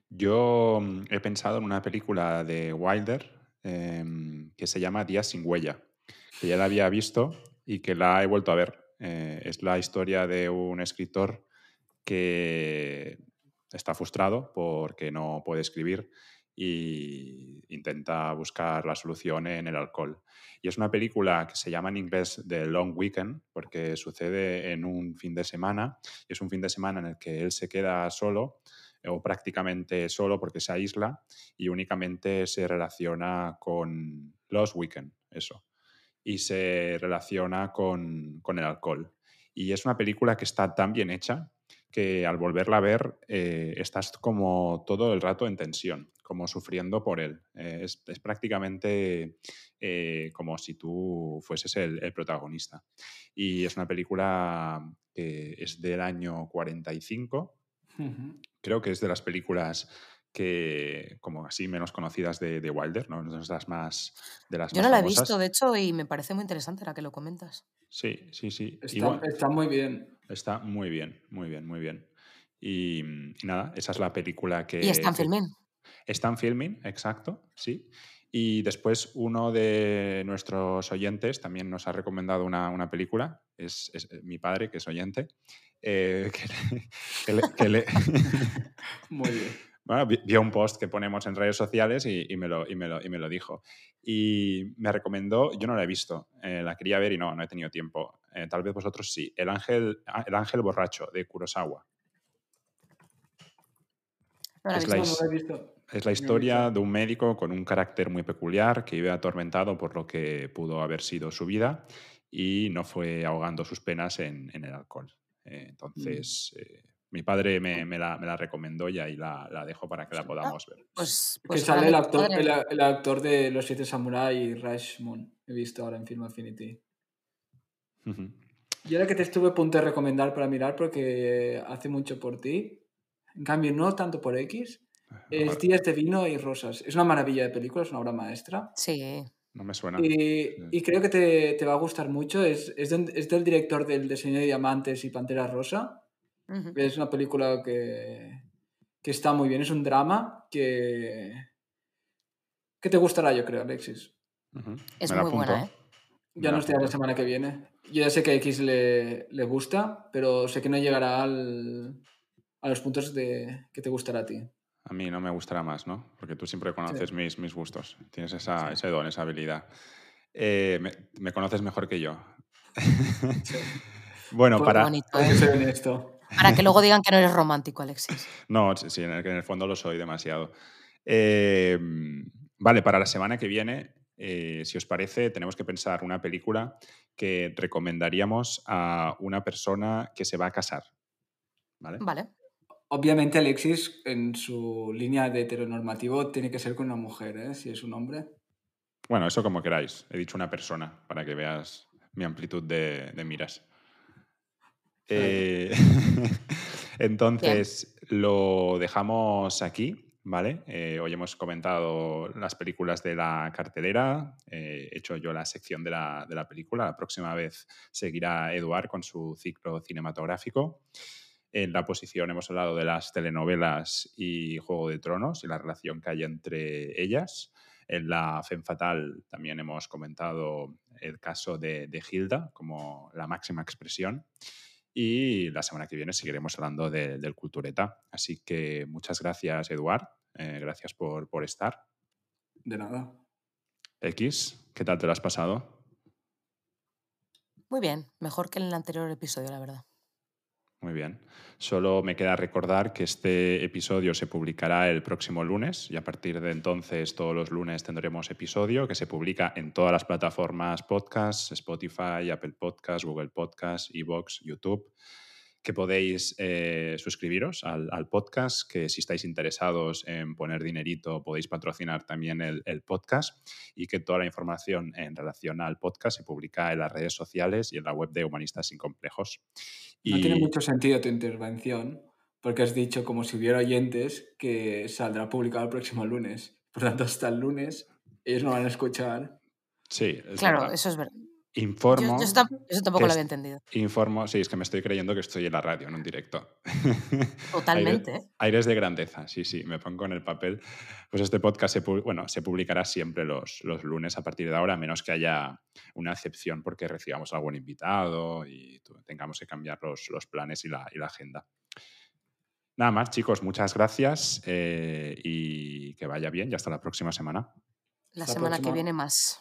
Speaker 1: Yo mm, he pensado en una película de Wilder em, que se llama Días sin huella, que ya la había visto y que la he vuelto a ver. Eh, es la historia de un escritor que está frustrado porque no puede escribir y intenta buscar la solución en el alcohol. Y es una película que se llama en inglés The Long Weekend porque sucede en un fin de semana y es un fin de semana en el que él se queda solo o prácticamente solo porque se aísla y únicamente se relaciona con los weekend, eso, y se relaciona con, con el alcohol. Y es una película que está tan bien hecha que al volverla a ver eh, estás como todo el rato en tensión, como sufriendo por él. Eh, es, es prácticamente eh, como si tú fueses el, el protagonista. Y es una película que es del año 45,
Speaker 3: Ujú.
Speaker 1: creo que es de las películas que, como así, menos conocidas de, de Wilder, ¿no? Es de las más, de las
Speaker 4: Yo
Speaker 1: más
Speaker 4: no la he visto, de hecho, y me parece muy interesante la que lo comentas.
Speaker 1: Sí, sí, sí.
Speaker 3: Está,
Speaker 1: Igual-
Speaker 3: está muy bien.
Speaker 1: Está muy bien, muy bien, muy bien. Y, mm, y nada, esa es la película que...
Speaker 4: y está en
Speaker 1: que-
Speaker 4: Filmin.
Speaker 1: Está en filming, exacto, sí. Y después uno de nuestros oyentes también nos ha recomendado una, una película, es, es, eh, mi padre, que es oyente, eh, que le- que le- que le-
Speaker 3: Muy bien.
Speaker 1: Bueno, vi- vio un post que ponemos en redes sociales y, y me, lo, y, me, lo, y me lo dijo. Y me recomendó, yo no la he visto, eh, la quería ver y no, no he tenido tiempo. Eh, tal vez vosotros sí. El ángel, ah, el ángel borracho de Kurosawa. Es la
Speaker 3: No.
Speaker 1: Es la historia de un médico con un carácter muy peculiar que vive atormentado por lo que pudo haber sido su vida y no fue ahogando sus penas en, en el alcohol. Eh, entonces, eh, mi padre me, me la, me la recomendó y ahí la, la dejo para que la podamos ver.
Speaker 4: Pues,
Speaker 3: que
Speaker 4: pues
Speaker 3: sale el actor,
Speaker 4: padre.
Speaker 3: el, el actor de Los Siete Samurai y Rashomon. He visto ahora en Film Affinity. Y ahora que te estuve a punto de recomendar para mirar porque hace mucho por ti. En cambio, no tanto por X. Es
Speaker 1: Ahora,
Speaker 3: Días de Vino y Rosas. Es una maravilla de película, es una obra maestra.
Speaker 4: Sí,
Speaker 1: no me suena.
Speaker 3: Y, y creo que te, te va a gustar mucho. Es, es, es del director del Diseño de Diamantes y Pantera Rosa. Es una película que, que está muy bien, es un drama que, que te gustará, yo creo, Alexis.
Speaker 4: Es muy buena,
Speaker 1: apunto.
Speaker 4: ¿eh?
Speaker 1: Me
Speaker 3: Ya nos dirás la semana que viene. Yo ya sé que a X le, le gusta, pero sé que no llegará al- a los puntos de que te gustará a ti.
Speaker 1: A mí no me gustará más, ¿no? Porque tú siempre conoces
Speaker 3: Sí.
Speaker 1: mis, mis gustos. Tienes esa,
Speaker 3: Sí.
Speaker 1: ese don, esa habilidad. Eh, me, me conoces mejor que yo. bueno,
Speaker 3: Pues
Speaker 1: para...
Speaker 4: bonito, ¿eh?
Speaker 3: honesto.
Speaker 4: Para que luego digan que no eres romántico, Alexis.
Speaker 1: No, sí, en el, en el fondo lo soy demasiado. Eh, vale, para la semana que viene, eh, si os parece, tenemos que pensar una película que recomendaríamos a una persona que se va a casar. ¿Vale?
Speaker 4: Vale.
Speaker 3: Obviamente, Alexis, en su línea de heteronormativo, tiene que ser con una mujer, ¿eh? Si es un hombre.
Speaker 1: Bueno, eso como queráis. He dicho una persona para que veas mi amplitud de, de miras. Eh, entonces, lo dejamos aquí, ¿vale? Eh, hoy hemos comentado las películas de la cartelera, eh, he hecho yo la sección de la, de la película, la próxima vez seguirá Eduard con su ciclo cinematográfico. En la posición hemos hablado de las telenovelas y Juego de Tronos y la relación que hay entre ellas. En la Femme Fatal también hemos comentado el caso de, de Hilda como la máxima expresión. Y la semana que viene seguiremos hablando de- del Cultureta. Así que muchas gracias, Eduard. Eh, gracias por, por estar.
Speaker 3: De nada.
Speaker 1: X, ¿qué tal te lo has pasado?
Speaker 4: Muy bien. Mejor que en el anterior episodio, la verdad.
Speaker 1: Muy bien. Solo me queda recordar que este episodio se publicará el próximo lunes y a partir de entonces todos los lunes tendremos episodio que se publica en todas las plataformas podcast, Spotify, Apple Podcast, Google Podcast, Evox, YouTube, que podéis eh, suscribiros al, al podcast, que si estáis interesados en poner dinerito podéis patrocinar también el, el podcast y que toda la información en relación al podcast se publica en las redes sociales y en la web de Humanistas Sin Complejos.
Speaker 3: No
Speaker 1: Y-
Speaker 3: tiene mucho sentido tu intervención, porque has dicho como si hubiera oyentes que saldrá publicado el próximo lunes. Por tanto, hasta el lunes ellos no van a escuchar.
Speaker 1: Sí, es
Speaker 4: claro,
Speaker 1: verdad.
Speaker 4: eso es verdad.
Speaker 1: Informo,
Speaker 4: yo eso, tam- eso tampoco lo
Speaker 1: es-
Speaker 4: había entendido.
Speaker 1: informo, sí, es que me estoy creyendo que estoy en la radio, no en directo.
Speaker 4: Totalmente.
Speaker 1: Aires,
Speaker 4: ¿eh?
Speaker 1: aires de grandeza, sí, sí, me pongo en el papel. Pues este podcast se, bueno, se publicará siempre los, los lunes a partir de ahora, a menos que haya una excepción porque recibamos algún invitado y tengamos que cambiar los, los planes y la, y la agenda. Nada más, chicos, muchas gracias eh, y que vaya bien y hasta la próxima semana.
Speaker 4: La semana que viene más.